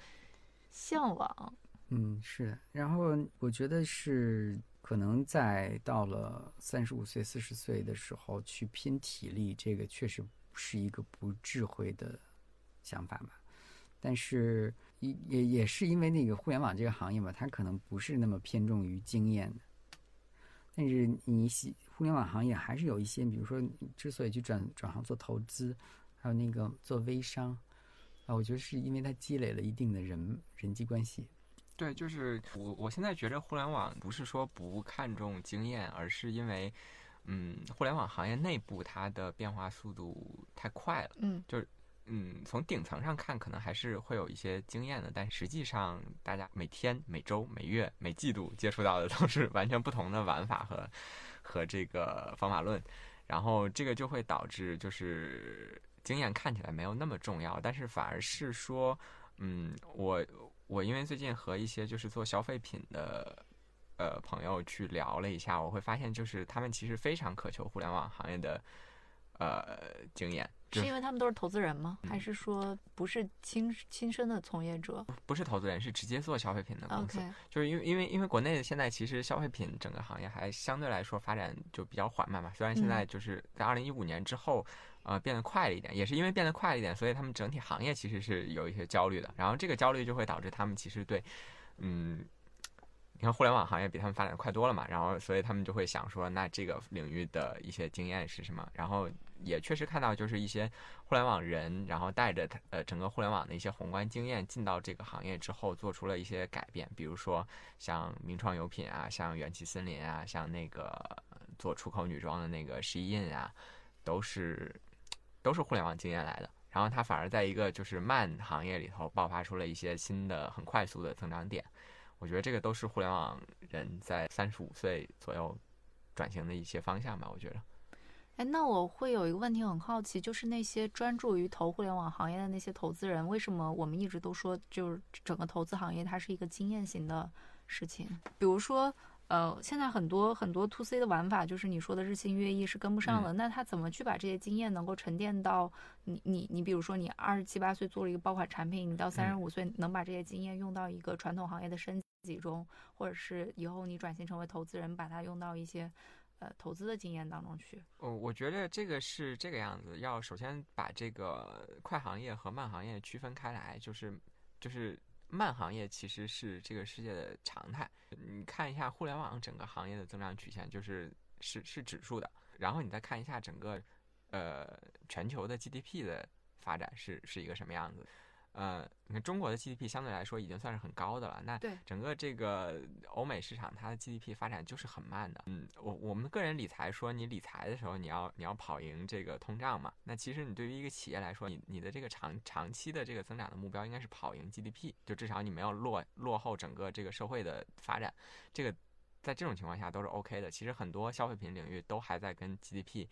向往。嗯，是的。然后我觉得是可能在到了三十五岁、四十岁的时候去拼体力，这个确实是一个不智慧的想法吧。但是也也也是因为那个互联网这个行业嘛，它可能不是那么偏重于经验的。但是你喜互联网行业还是有一些，比如说之所以去转转行做投资，还有那个做微商啊，我觉得是因为它积累了一定的人人际关系。对，就是我我现在觉得互联网不是说不看重经验，而是因为，嗯，互联网行业内部它的变化速度太快了。嗯，就是嗯，从顶层上看，可能还是会有一些经验的，但实际上大家每天、每周、每月、每季度接触到的都是完全不同的玩法和和这个方法论，然后这个就会导致就是经验看起来没有那么重要，但是反而是说，嗯，我。我因为最近和一些就是做消费品的呃朋友去聊了一下，我会发现就是他们其实非常渴求互联网行业的呃经验。是因为他们都是投资人吗？还是说不是亲亲身的从业者？不是投资人，是直接做消费品的公司。OK，就是因为因为因为国内现在其实消费品整个行业还相对来说发展就比较缓慢嘛。虽然现在就是在二零一五年之后。呃，变得快了一点，也是因为变得快了一点，所以他们整体行业其实是有一些焦虑的。然后这个焦虑就会导致他们其实对，嗯，你看互联网行业比他们发展快多了嘛，然后所以他们就会想说，那这个领域的一些经验是什么？然后也确实看到，就是一些互联网人，然后带着他呃整个互联网的一些宏观经验进到这个行业之后，做出了一些改变，比如说像名创优品啊，像元气森林啊，像那个做出口女装的那个 Shein 啊，都是。都是互联网经验来的，然后它反而在一个就是慢行业里头爆发出了一些新的很快速的增长点。我觉得这个都是互联网人在三十五岁左右转型的一些方向吧。我觉得，哎，那我会有一个问题很好奇，就是那些专注于投互联网行业的那些投资人，为什么我们一直都说就是整个投资行业它是一个经验型的事情？比如说。呃，现在很多很多 to C 的玩法，就是你说的日新月异是跟不上的。那他怎么去把这些经验能够沉淀到你你你，比如说你二十七八岁做了一个爆款产品，你到三十五岁能把这些经验用到一个传统行业的升级中，或者是以后你转型成为投资人，把它用到一些呃投资的经验当中去。哦，我觉得这个是这个样子，要首先把这个快行业和慢行业区分开来，就是就是。慢行业其实是这个世界的常态。你看一下互联网整个行业的增长曲线，就是是是指数的。然后你再看一下整个，呃，全球的 GDP 的发展是是一个什么样子。呃，你看中国的 GDP 相对来说已经算是很高的了。那整个这个欧美市场，它的 GDP 发展就是很慢的。嗯，我我们个人理财说，你理财的时候，你要你要跑赢这个通胀嘛。那其实你对于一个企业来说，你你的这个长长期的这个增长的目标应该是跑赢 GDP，就至少你没有落落后整个这个社会的发展。这个在这种情况下都是 OK 的。其实很多消费品领域都还在跟 GDP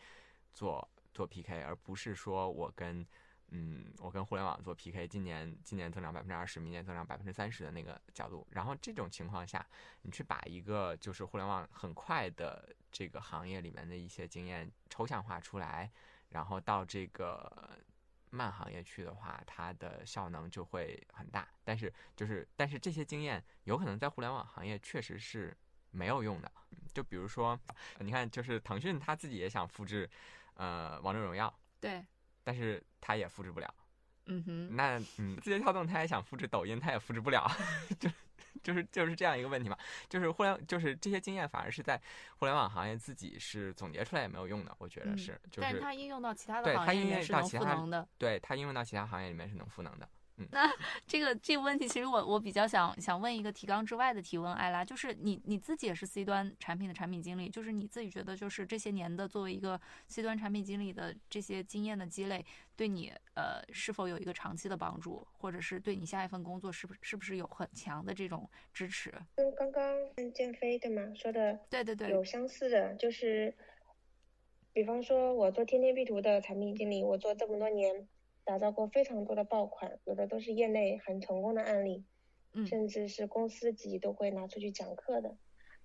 做做 PK，而不是说我跟。嗯，我跟互联网做 PK，今年今年增长百分之二十，明年增长百分之三十的那个角度，然后这种情况下，你去把一个就是互联网很快的这个行业里面的一些经验抽象化出来，然后到这个慢行业去的话，它的效能就会很大。但是就是但是这些经验有可能在互联网行业确实是没有用的。就比如说，你看，就是腾讯他自己也想复制，呃，王者荣耀。对。但是他也复制不了，嗯哼，那嗯，字节跳动他也想复制抖音，他也复制不了，就就是就是这样一个问题嘛。就是互联，就是这些经验反而是在互联网行业自己是总结出来也没有用的，我觉得是。就是，但是它应用到其他的行业里面是能赋能的。对，它应用到其他行业里面是能赋能的。那这个这个问题，其实我我比较想想问一个提纲之外的提问，艾拉，就是你你自己也是 C 端产品的产品经理，就是你自己觉得，就是这些年的作为一个 C 端产品经理的这些经验的积累，对你呃是否有一个长期的帮助，或者是对你下一份工作是不是不是有很强的这种支持？跟刚刚建飞对吗说的对对对有相似的，就是比方说我做天天地图的产品经理，我做这么多年。打造过非常多的爆款，有的都是业内很成功的案例，甚至是公司自己都会拿出去讲课的。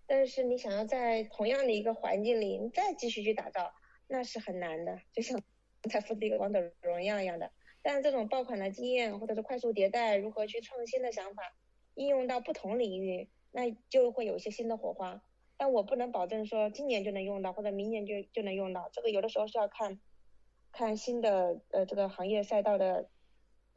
但是你想要在同样的一个环境里，你再继续去打造，那是很难的，就像才复制一个王者荣耀一样的。但是这种爆款的经验或者是快速迭代，如何去创新的想法，应用到不同领域，那就会有一些新的火花。但我不能保证说今年就能用到，或者明年就就能用到。这个有的时候是要看，看新的呃这个行业赛道的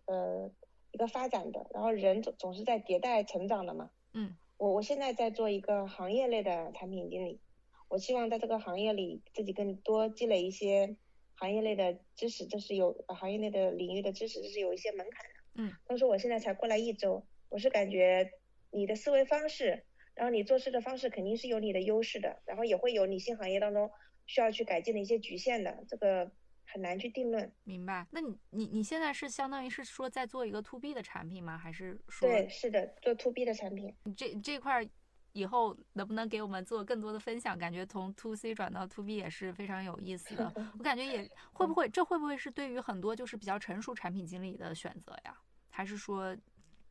呃一个发展的。然后人总总是在迭代成长的嘛。嗯。我我现在在做一个行业类的产品经理，我希望在这个行业里自己更多积累一些行业类的知识，这是有行业内的领域的知识，这是有一些门槛的。嗯。但是我现在才过来一周，我是感觉你的思维方式。然后你做事的方式肯定是有你的优势的，然后也会有你新行业当中需要去改进的一些局限的，这个很难去定论。明白？那你你你现在是相当于是说在做一个 to B 的产品吗？还是说？对，是的，做 to B 的产品。你这这块以后能不能给我们做更多的分享？感觉从 to C 转到 to B 也是非常有意思的。我感觉也会不会这会不会是对于很多就是比较成熟产品经理的选择呀？还是说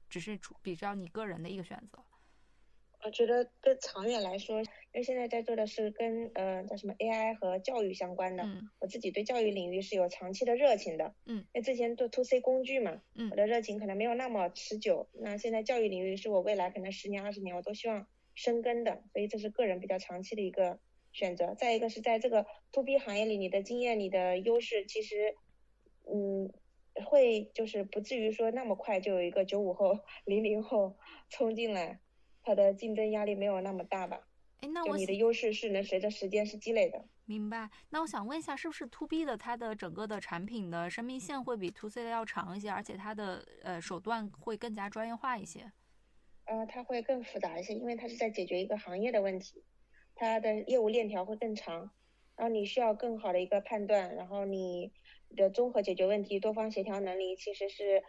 只是比较你个人的一个选择？我觉得更长远来说，因为现在在做的是跟呃叫什么 AI 和教育相关的，我自己对教育领域是有长期的热情的，嗯，因为之前做 To C 工具嘛，嗯，我的热情可能没有那么持久，那现在教育领域是我未来可能十年二十年我都希望深耕的，所以这是个人比较长期的一个选择。再一个是在这个 To B 行业里，你的经验、你的优势其实，嗯，会就是不至于说那么快就有一个九五后、零零后冲进来。它的竞争压力没有那么大吧？哎，那我你的优势是能随着时间是积累的。明白。那我想问一下，是不是 To B 的它的整个的产品的生命线会比 To C 的要长一些，而且它的呃手段会更加专业化一些？呃，它会更复杂一些，因为它是在解决一个行业的问题，它的业务链条会更长，然后你需要更好的一个判断，然后你的综合解决问题、多方协调能力其实是，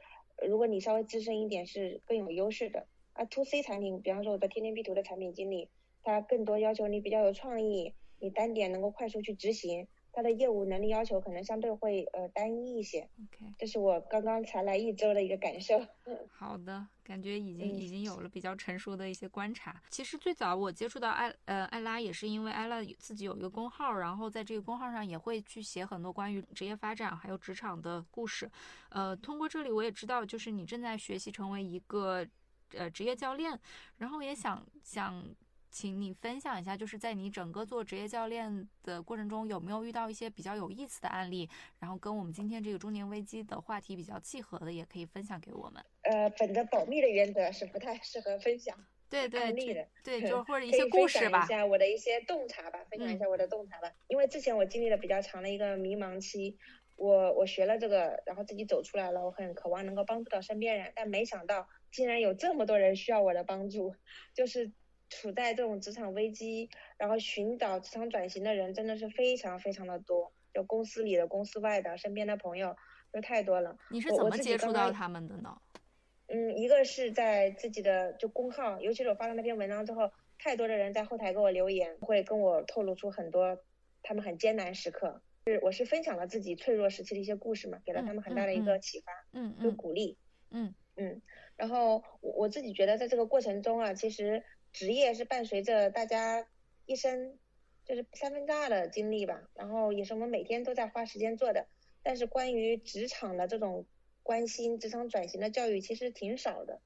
如果你稍微资深一点是更有优势的。啊，to C 产品，比方说我的天天必图的产品经理，他更多要求你比较有创意，你单点能够快速去执行。他的业务能力要求可能相对会呃单一一些。OK，这是我刚刚才来一周的一个感受。好的，感觉已经已经有了比较成熟的一些观察。其实最早我接触到艾呃艾拉也是因为艾拉自己有一个公号，然后在这个公号上也会去写很多关于职业发展还有职场的故事。呃，通过这里我也知道，就是你正在学习成为一个。呃，职业教练，然后也想想请你分享一下，就是在你整个做职业教练的过程中，有没有遇到一些比较有意思的案例，然后跟我们今天这个中年危机的话题比较契合的，也可以分享给我们。呃，本着保密的原则是不太适合分享 对对案例的，对，就或者一些故事吧。分享一下我的一些洞察吧，分享一下我的洞察吧。因为之前我经历了比较长的一个迷茫期。我我学了这个，然后自己走出来了，我很渴望能够帮助到身边人，但没想到竟然有这么多人需要我的帮助，就是处在这种职场危机，然后寻找职场转型的人真的是非常非常的多，就公司里的、公司外的、身边的朋友都太多了。你是怎么接触到他们的呢？嗯，一个是在自己的就公号，尤其是我发了那篇文章之后，太多的人在后台给我留言，会跟我透露出很多他们很艰难时刻。是，我是分享了自己脆弱时期的一些故事嘛，给了他们很大的一个启发，嗯就，鼓励，嗯嗯，然后我我自己觉得在这个过程中啊，其实职业是伴随着大家一生就是三分之二的经历吧，然后也是我们每天都在花时间做的，但是关于职场的这种关心、职场转型的教育其实挺少的。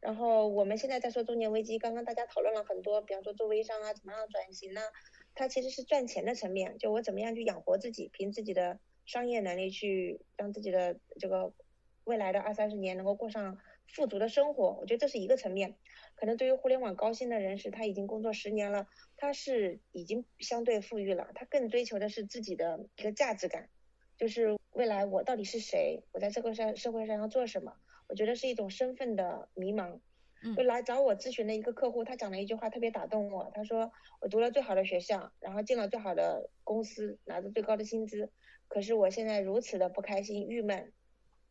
然后我们现在在说中年危机，刚刚大家讨论了很多，比方说做微商啊，怎么样转型呢？它其实是赚钱的层面，就我怎么样去养活自己，凭自己的商业能力去让自己的这个未来的二三十年能够过上富足的生活。我觉得这是一个层面。可能对于互联网高薪的人士，他已经工作十年了，他是已经相对富裕了，他更追求的是自己的一个价值感，就是未来我到底是谁，我在这个社社会上要做什么？我觉得是一种身份的迷茫。就来找我咨询的一个客户，他讲了一句话特别打动我。他说：“我读了最好的学校，然后进了最好的公司，拿着最高的薪资，可是我现在如此的不开心、郁闷，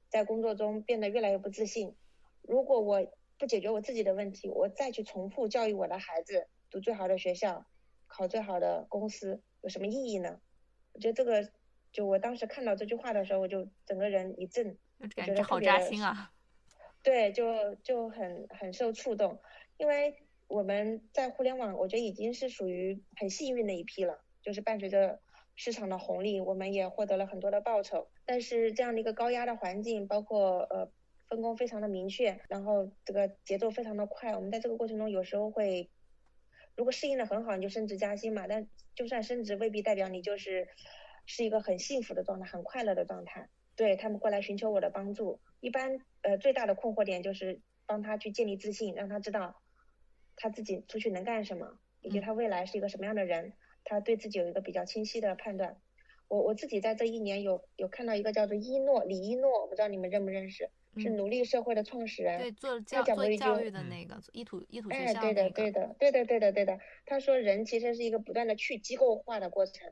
在工作中变得越来越不自信。如果我不解决我自己的问题，我再去重复教育我的孩子读最好的学校、考最好的公司，有什么意义呢？”我觉得这个，就我当时看到这句话的时候，我就整个人一震，感觉好扎心啊。对，就就很很受触动，因为我们在互联网，我觉得已经是属于很幸运的一批了，就是伴随着市场的红利，我们也获得了很多的报酬。但是这样的一个高压的环境，包括呃分工非常的明确，然后这个节奏非常的快。我们在这个过程中有时候会，如果适应的很好，你就升职加薪嘛。但就算升职，未必代表你就是是一个很幸福的状态，很快乐的状态。对他们过来寻求我的帮助，一般呃最大的困惑点就是帮他去建立自信，让他知道他自己出去能干什么，以及他未来是一个什么样的人，他对自己有一个比较清晰的判断。我我自己在这一年有有看到一个叫做一诺李一诺，我不知道你们认不认识，是奴隶社会的创始人。对，做教做教育的那个，一土一土学校哎，对的，对的，对的，对的，对的。他说，人其实是一个不断的去机构化的过程。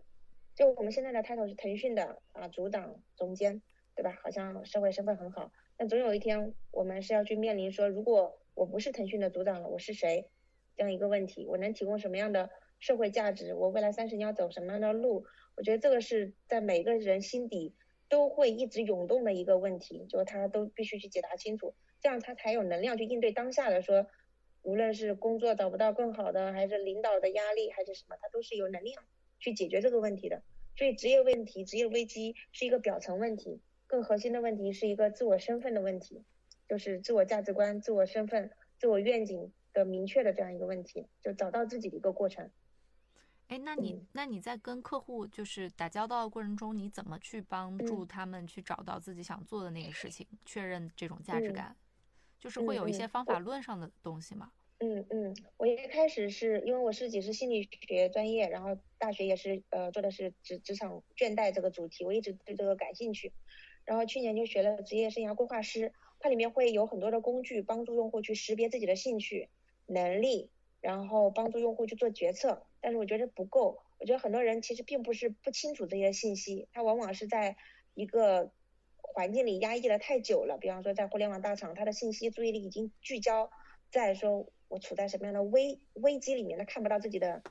就我们现在的 title 是腾讯的啊，组长、总监，对吧？好像社会身份很好。但总有一天，我们是要去面临说，如果我不是腾讯的组长了，我是谁？这样一个问题，我能提供什么样的社会价值？我未来三十年要走什么样的路？我觉得这个是在每个人心底都会一直涌动的一个问题，就他都必须去解答清楚，这样他才有能量去应对当下的说，无论是工作找不到更好的，还是领导的压力，还是什么，他都是有能量去解决这个问题的。所以职业问题、职业危机是一个表层问题，更核心的问题是一个自我身份的问题，就是自我价值观、自我身份、自我愿景的明确的这样一个问题，就找到自己的一个过程。哎，那你那你在跟客户就是打交道的过程中，你怎么去帮助他们去找到自己想做的那个事情，确认这种价值感？就是会有一些方法论上的东西吗？嗯嗯，我一开始是因为我自己是心理学专业，然后大学也是呃做的是职职场倦怠这个主题，我一直对这个感兴趣，然后去年就学了职业生涯规划师，它里面会有很多的工具帮助用户去识别自己的兴趣能力。然后帮助用户去做决策，但是我觉得不够。我觉得很多人其实并不是不清楚这些信息，他往往是在一个环境里压抑了太久了。比方说在互联网大厂，他的信息注意力已经聚焦在说我处在什么样的危危机里面，他看不到自己的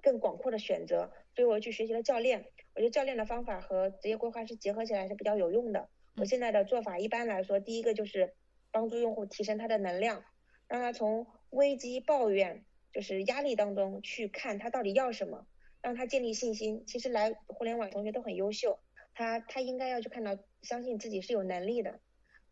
更广阔的选择。所以我去学习了教练，我觉得教练的方法和职业规划是结合起来是比较有用的。我现在的做法一般来说，第一个就是帮助用户提升他的能量，让他从危机抱怨。就是压力当中去看他到底要什么，让他建立信心。其实来互联网同学都很优秀，他他应该要去看到，相信自己是有能力的，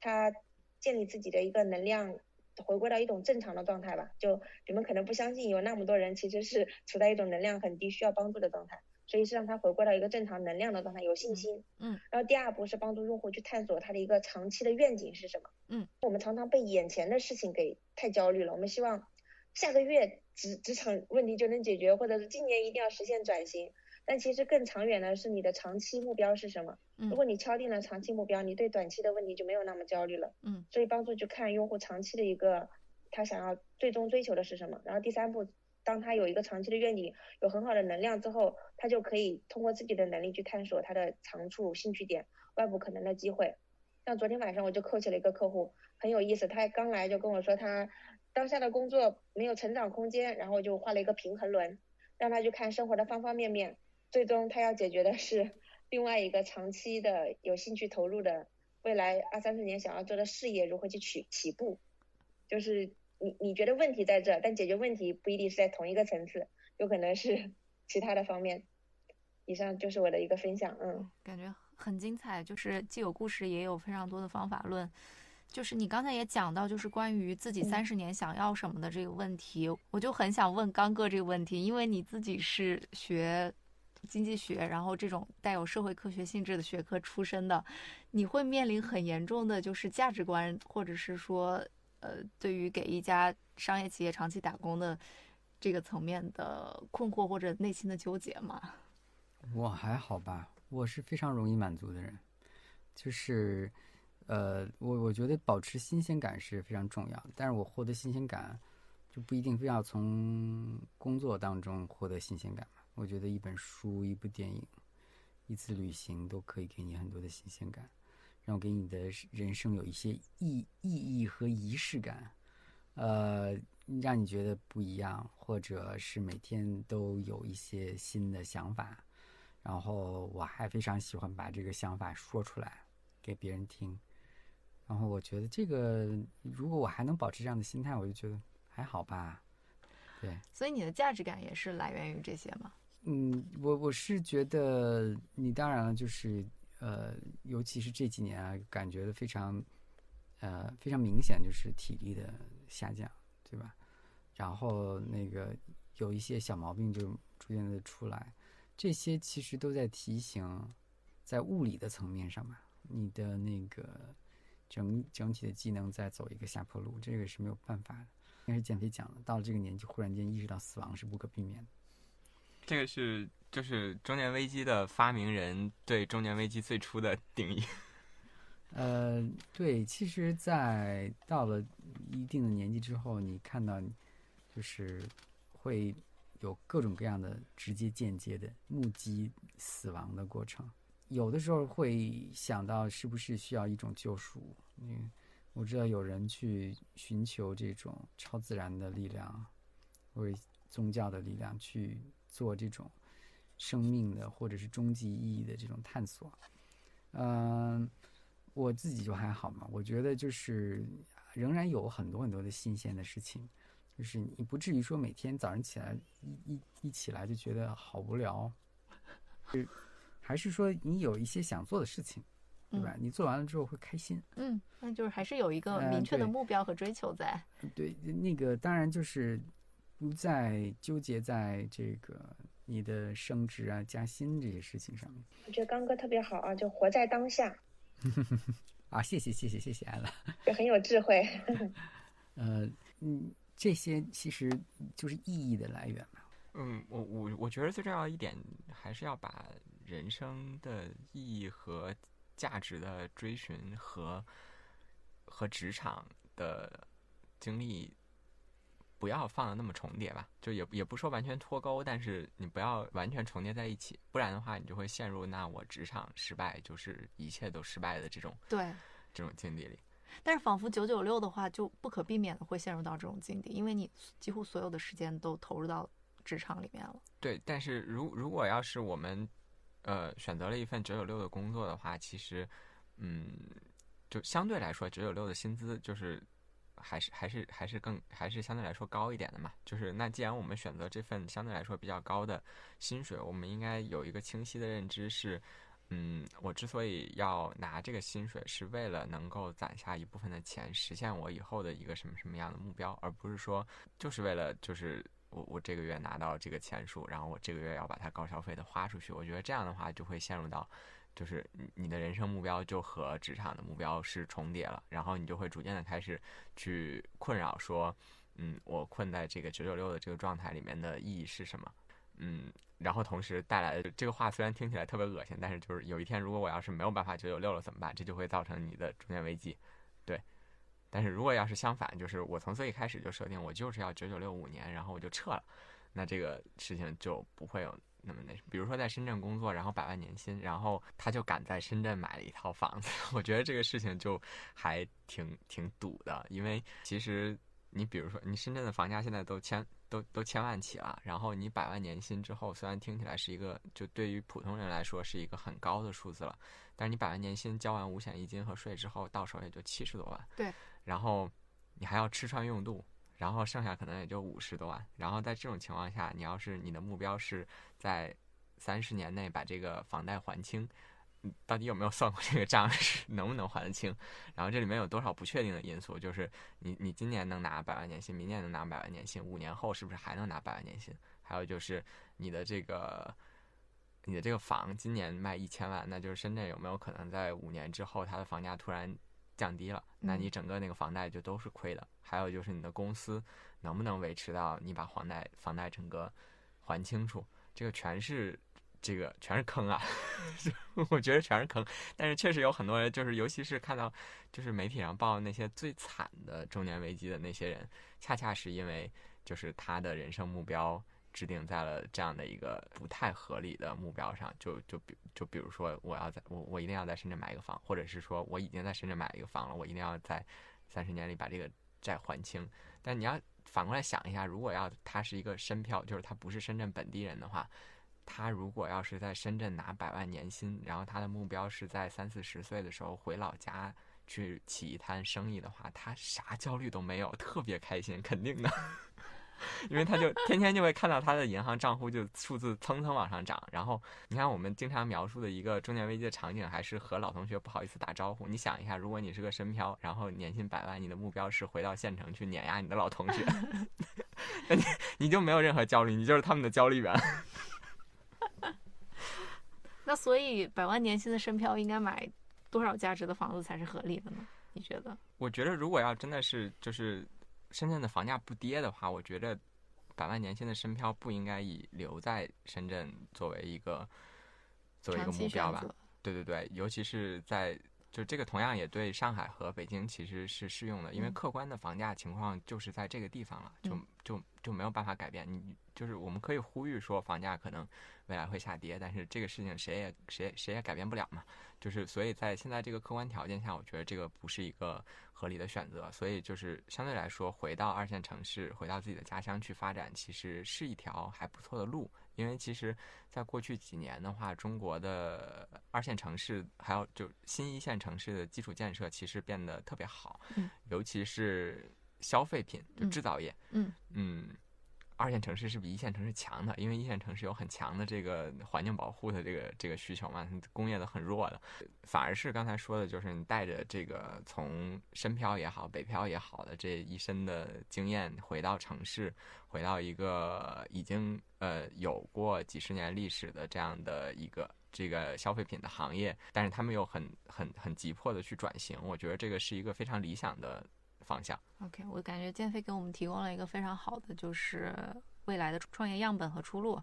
他建立自己的一个能量，回归到一种正常的状态吧。就你们可能不相信有那么多人其实是处在一种能量很低、需要帮助的状态，所以是让他回归到一个正常能量的状态，有信心。嗯。然后第二步是帮助用户去探索他的一个长期的愿景是什么。嗯。我们常常被眼前的事情给太焦虑了，我们希望下个月。职职场问题就能解决，或者是今年一定要实现转型，但其实更长远的是你的长期目标是什么？如果你敲定了长期目标，你对短期的问题就没有那么焦虑了。嗯，所以帮助去看用户长期的一个他想要最终追求的是什么。然后第三步，当他有一个长期的愿景，有很好的能量之后，他就可以通过自己的能力去探索他的长处、兴趣点、外部可能的机会。像昨天晚上我就扣起了一个客户，很有意思，他刚来就跟我说他。当下的工作没有成长空间，然后就画了一个平衡轮，让他去看生活的方方面面。最终他要解决的是另外一个长期的有兴趣投入的未来二三十年想要做的事业如何去起起步。就是你你觉得问题在这，但解决问题不一定是在同一个层次，有可能是 其他的方面。以上就是我的一个分享，嗯，感觉很精彩，就是既有故事，也有非常多的方法论。就是你刚才也讲到，就是关于自己三十年想要什么的这个问题，我就很想问刚哥这个问题，因为你自己是学经济学，然后这种带有社会科学性质的学科出身的，你会面临很严重的就是价值观，或者是说，呃，对于给一家商业企业长期打工的这个层面的困惑或者内心的纠结吗？我还好吧，我是非常容易满足的人，就是。呃，我我觉得保持新鲜感是非常重要，但是我获得新鲜感，就不一定非要从工作当中获得新鲜感。我觉得一本书、一部电影、一次旅行都可以给你很多的新鲜感，然后给你的人生有一些意意义和仪式感，呃，让你觉得不一样，或者是每天都有一些新的想法。然后我还非常喜欢把这个想法说出来给别人听。然后我觉得这个，如果我还能保持这样的心态，我就觉得还好吧。对，所以你的价值感也是来源于这些吗？嗯，我我是觉得你当然了，就是呃，尤其是这几年啊，感觉的非常呃，非常明显就是体力的下降，对吧？然后那个有一些小毛病就逐渐的出来，这些其实都在提醒，在物理的层面上嘛，你的那个整整体的机能在走一个下坡路，这个是没有办法的。应该是减肥讲的，到了这个年纪，忽然间意识到死亡是不可避免的。这个是就是中年危机的发明人对中年危机最初的定义。呃，对，其实，在到了一定的年纪之后，你看到就是会有各种各样的直接、间接的目击死亡的过程。有的时候会想到，是不是需要一种救赎？嗯，我知道有人去寻求这种超自然的力量，或者宗教的力量去做这种生命的或者是终极意义的这种探索。嗯。我自己就还好嘛，我觉得就是仍然有很多很多的新鲜的事情，就是你不至于说每天早上起来一一一起来就觉得好无聊，就还是说你有一些想做的事情，对吧？你做完了之后会开心。嗯，那就是还是有一个明确的目标和追求在。对，那个当然就是不再纠结在这个你的升职啊、加薪这些事情上面。我觉得刚哥特别好啊，就活在当下。啊，谢谢谢谢谢谢安了，就很有智慧。呃，嗯，这些其实就是意义的来源嘛。嗯，我我我觉得最重要的一点，还是要把人生的意义和价值的追寻和和职场的经历。不要放的那么重叠吧，就也也不说完全脱钩，但是你不要完全重叠在一起，不然的话，你就会陷入那我职场失败就是一切都失败的这种对这种境地里。但是仿佛九九六的话，就不可避免的会陷入到这种境地，因为你几乎所有的时间都投入到职场里面了。对，但是如如果要是我们呃选择了一份九九六的工作的话，其实嗯，就相对来说九九六的薪资就是。还是还是还是更还是相对来说高一点的嘛，就是那既然我们选择这份相对来说比较高的薪水，我们应该有一个清晰的认知是，嗯，我之所以要拿这个薪水，是为了能够攒下一部分的钱，实现我以后的一个什么什么样的目标，而不是说就是为了就是我我这个月拿到这个钱数，然后我这个月要把它高消费的花出去，我觉得这样的话就会陷入到。就是你你的人生目标就和职场的目标是重叠了，然后你就会逐渐的开始去困扰说，嗯，我困在这个九九六的这个状态里面的意义是什么？嗯，然后同时带来的这个话虽然听起来特别恶心，但是就是有一天如果我要是没有办法九九六了怎么办？这就会造成你的中年危机，对。但是如果要是相反，就是我从最一开始就设定我就是要九九六五年，然后我就撤了，那这个事情就不会有。那么那，比如说在深圳工作，然后百万年薪，然后他就敢在深圳买了一套房子，我觉得这个事情就还挺挺堵的，因为其实你比如说你深圳的房价现在都千都都千万起了，然后你百万年薪之后，虽然听起来是一个就对于普通人来说是一个很高的数字了，但是你百万年薪交完五险一金和税之后，到手也就七十多万，对，然后你还要吃穿用度。然后剩下可能也就五十多万。然后在这种情况下，你要是你的目标是在三十年内把这个房贷还清，到底有没有算过这个账是能不能还得清？然后这里面有多少不确定的因素？就是你你今年能拿百万年薪，明年能拿百万年薪，五年后是不是还能拿百万年薪？还有就是你的这个你的这个房今年卖一千万，那就是深圳有没有可能在五年之后它的房价突然？降低了，那你整个那个房贷就都是亏的。还有就是你的公司能不能维持到你把房贷房贷整个还清楚，这个全是这个全是坑啊！我觉得全是坑。但是确实有很多人，就是尤其是看到就是媒体上报那些最惨的中年危机的那些人，恰恰是因为就是他的人生目标。制定在了这样的一个不太合理的目标上，就就比就比如说，我要在我我一定要在深圳买一个房，或者是说我已经在深圳买一个房了，我一定要在三十年里把这个债还清。但你要反过来想一下，如果要他是一个深漂，就是他不是深圳本地人的话，他如果要是在深圳拿百万年薪，然后他的目标是在三四十岁的时候回老家去起一摊生意的话，他啥焦虑都没有，特别开心，肯定的。因为他就天天就会看到他的银行账户就数字蹭蹭往上涨。然后你看我们经常描述的一个中年危机的场景，还是和老同学不好意思打招呼。你想一下，如果你是个深漂，然后年薪百万，你的目标是回到县城去碾压你的老同学，那你你就没有任何焦虑，你就是他们的焦虑源。那所以百万年薪的深漂应该买多少价值的房子才是合理的呢？你觉得？我觉得如果要真的是就是深圳的房价不跌的话，我觉得百万年薪的深漂不应该以留在深圳作为一个作为一个目标吧？对对对，尤其是在就这个同样也对上海和北京其实是适用的，因为客观的房价情况就是在这个地方了，就就就没有办法改变。你就是我们可以呼吁说房价可能未来会下跌，但是这个事情谁也谁谁也改变不了嘛。就是所以在现在这个客观条件下，我觉得这个不是一个合理的选择。所以就是相对来说，回到二线城市，回到自己的家乡去发展，其实是一条还不错的路。因为其实，在过去几年的话，中国的二线城市还有就新一线城市的基础建设其实变得特别好，嗯，尤其是消费品就制造业，嗯。嗯，二线城市是比一线城市强的，因为一线城市有很强的这个环境保护的这个这个需求嘛，工业的很弱的，反而是刚才说的，就是你带着这个从深漂也好、北漂也好的这一身的经验回到城市。回到一个已经呃有过几十年历史的这样的一个这个消费品的行业，但是他们又很很很急迫的去转型，我觉得这个是一个非常理想的方向。OK，我感觉建飞给我们提供了一个非常好的就是未来的创业样本和出路。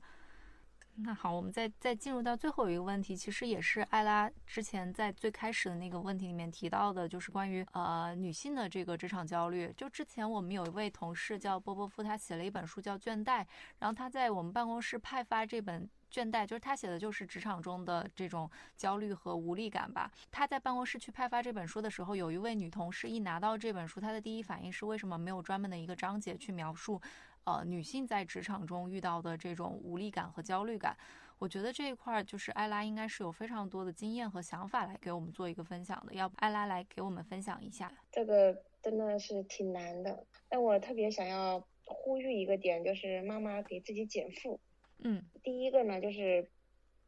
那好，我们再再进入到最后一个问题，其实也是艾拉之前在最开始的那个问题里面提到的，就是关于呃女性的这个职场焦虑。就之前我们有一位同事叫波波夫，他写了一本书叫《倦怠》，然后他在我们办公室派发这本《倦怠》，就是他写的就是职场中的这种焦虑和无力感吧。他在办公室去派发这本书的时候，有一位女同事一拿到这本书，她的第一反应是为什么没有专门的一个章节去描述？呃，女性在职场中遇到的这种无力感和焦虑感，我觉得这一块就是艾拉应该是有非常多的经验和想法来给我们做一个分享的。要不艾拉来给我们分享一下？这个真的是挺难的，但我特别想要呼吁一个点，就是妈妈给自己减负。嗯，第一个呢，就是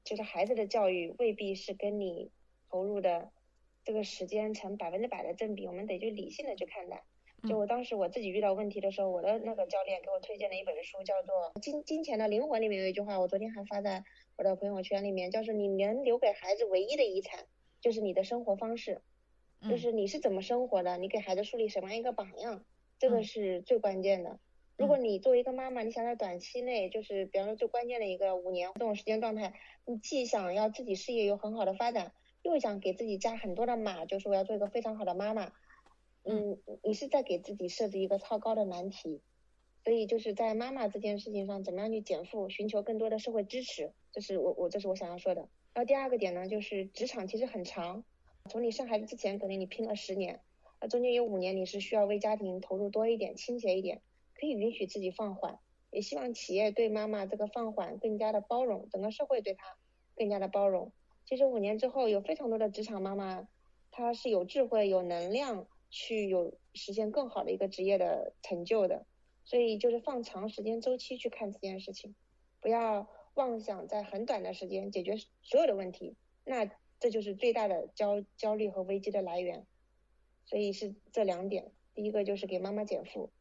就是孩子的教育未必是跟你投入的这个时间成百分之百的正比，我们得去理性的去看待。就我当时我自己遇到问题的时候，我的那个教练给我推荐了一本书，叫做《金金钱的灵魂》。里面有一句话，我昨天还发在我的朋友圈里面，就是你能留给孩子唯一的遗产，就是你的生活方式，就是你是怎么生活的，你给孩子树立什么样一个榜样，这个是最关键的。如果你作为一个妈妈，你想在短期内，就是比方说最关键的一个五年这种时间状态，你既想要自己事业有很好的发展，又想给自己加很多的码，就是我要做一个非常好的妈妈。嗯，你是在给自己设置一个超高的难题，所以就是在妈妈这件事情上，怎么样去减负，寻求更多的社会支持，这是我我这是我想要说的。然后第二个点呢，就是职场其实很长，从你生孩子之前，可能你拼了十年，那中间有五年你是需要为家庭投入多一点、倾斜一点，可以允许自己放缓，也希望企业对妈妈这个放缓更加的包容，整个社会对她更加的包容。其实五年之后，有非常多的职场妈妈，她是有智慧、有能量。去有实现更好的一个职业的成就的，所以就是放长时间周期去看这件事情，不要妄想在很短的时间解决所有的问题，那这就是最大的焦焦虑和危机的来源。所以是这两点，第一个就是给妈妈减负，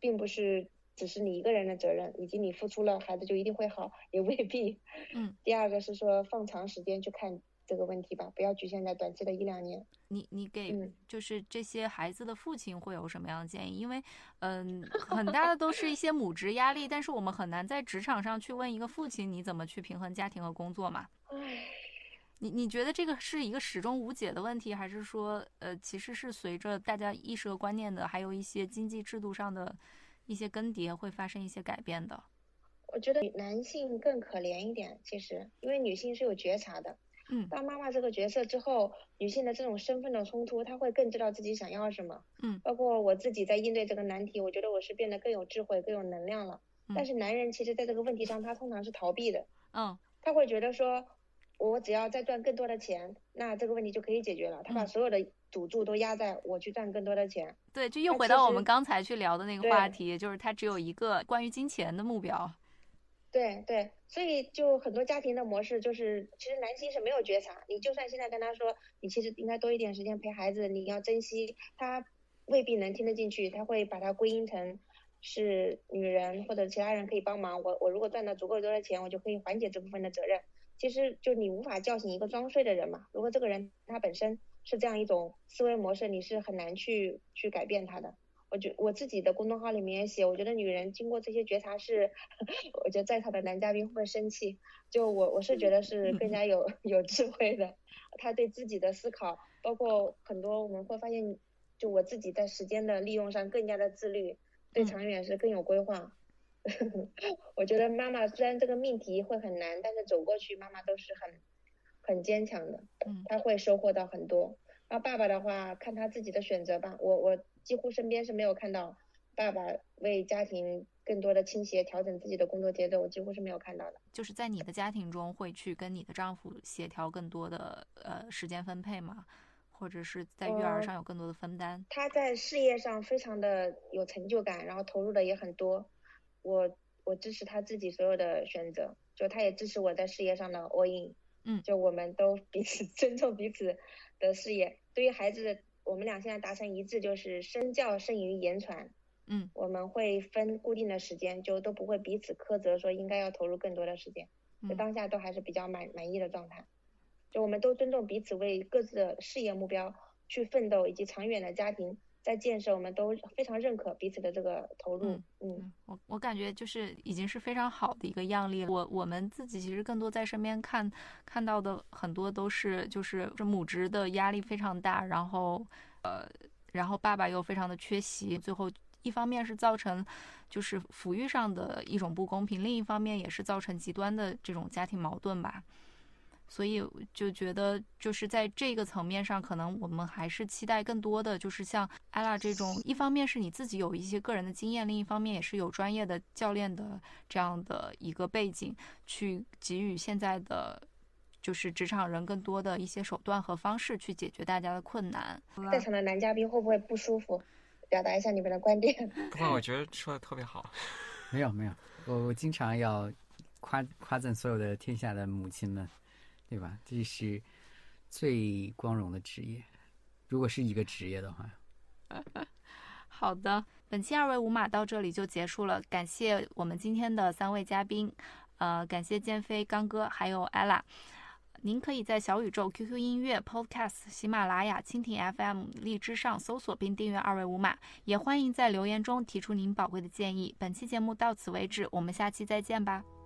并不是只是你一个人的责任，以及你付出了孩子就一定会好，也未必。嗯。第二个是说放长时间去看。这个问题吧，不要局限在短期的一两年。你你给就是这些孩子的父亲会有什么样的建议？因为嗯，很大的都是一些母职压力，但是我们很难在职场上去问一个父亲你怎么去平衡家庭和工作嘛。唉，你你觉得这个是一个始终无解的问题，还是说呃其实是随着大家意识和观念的，还有一些经济制度上的一些更迭会发生一些改变的？我觉得男性更可怜一点，其实因为女性是有觉察的。嗯，当妈妈这个角色之后，女性的这种身份的冲突，她会更知道自己想要什么。嗯，包括我自己在应对这个难题，我觉得我是变得更有智慧、更有能量了。但是男人其实在这个问题上，他通常是逃避的。嗯，他会觉得说，我只要再赚更多的钱，那这个问题就可以解决了。他把嗯所有的赌注都压在我去赚更多的钱。对，就又回到我们刚才去聊的那个话题，就是他只有一个关于金钱的目标。对对，所以就很多家庭的模式就是，其实男性是没有觉察。你就算现在跟他说，你其实应该多一点时间陪孩子，你要珍惜，他未必能听得进去，他会把它归因成是女人或者其他人可以帮忙。我我如果赚到足够多的钱，我就可以缓解这部分的责任。其实就你无法叫醒一个装睡的人嘛。如果这个人他本身是这样一种思维模式，你是很难去去改变他的。我觉我自己的公众号里面也写，我觉得女人经过这些觉察是，我觉得在场的男嘉宾会不会生气？就我我是觉得是更加有 有智慧的，他对自己的思考，包括很多我们会发现，就我自己在时间的利用上更加的自律，对嗯长远是更有规划。我觉得妈妈虽然这个命题会很难，但是走过去，妈妈都是很很坚强的，嗯她会收获到很多。那爸爸的话，看他自己的选择吧。我我几乎身边是没有看到爸爸为家庭更多的倾斜、调整自己的工作节奏，我几乎是没有看到的。就是在你的家庭中会去跟你的丈夫协调更多的呃时间分配吗？或者是在育儿呃上有更多的分担？他在事业上非常的有成就感，然后投入的也很多。我我支持他自己所有的选择，就他也支持我在事业上的 all in。嗯就我们都彼此 尊重彼此的事业。对于孩子，我们俩现在达成一致，就是身教胜于言传。嗯我们会分固定的时间，就都不会彼此苛责说应该要投入更多的时间。就嗯当下都还是比较满满意的状态。就我们都尊重彼此为各自的事业目标去奋斗，以及长远的家庭在建设，我们都非常认可彼此的这个投入。嗯我我感觉就是已经是非常好的一个样例了。我我们自己其实更多在身边看看到的很多都是就是这母职的压力非常大，然后呃，然后爸爸又非常的缺席，最后一方面是造成就是抚育上的一种不公平，另一方面也是造成极端的这种家庭矛盾吧。所以就觉得，就是在这个层面上，可能我们还是期待更多的，就是像艾拉这种，一方面是你自己有一些个人的经验，另一方面也是有专业的教练的这样的一个背景，去给予现在的就是职场人更多的一些手段和方式去解决大家的困难。在场的男嘉宾会不会不舒服？表达一下你们的观点。不过我觉得说的特别好。没有没有，我我经常要夸夸赞所有的天下的母亲们，对吧？这是最光荣的职业，如果是一个职业的话。好的，本期二维五码到这里就结束了，感谢我们今天的三位嘉宾，呃，感谢建飞、刚哥还有 ella。您可以在小宇宙、QQ 音乐、Podcast、喜马拉雅、蜻蜓 FM、荔枝上搜索并订阅二维五码，也欢迎在留言中提出您宝贵的建议。本期节目到此为止，我们下期再见吧。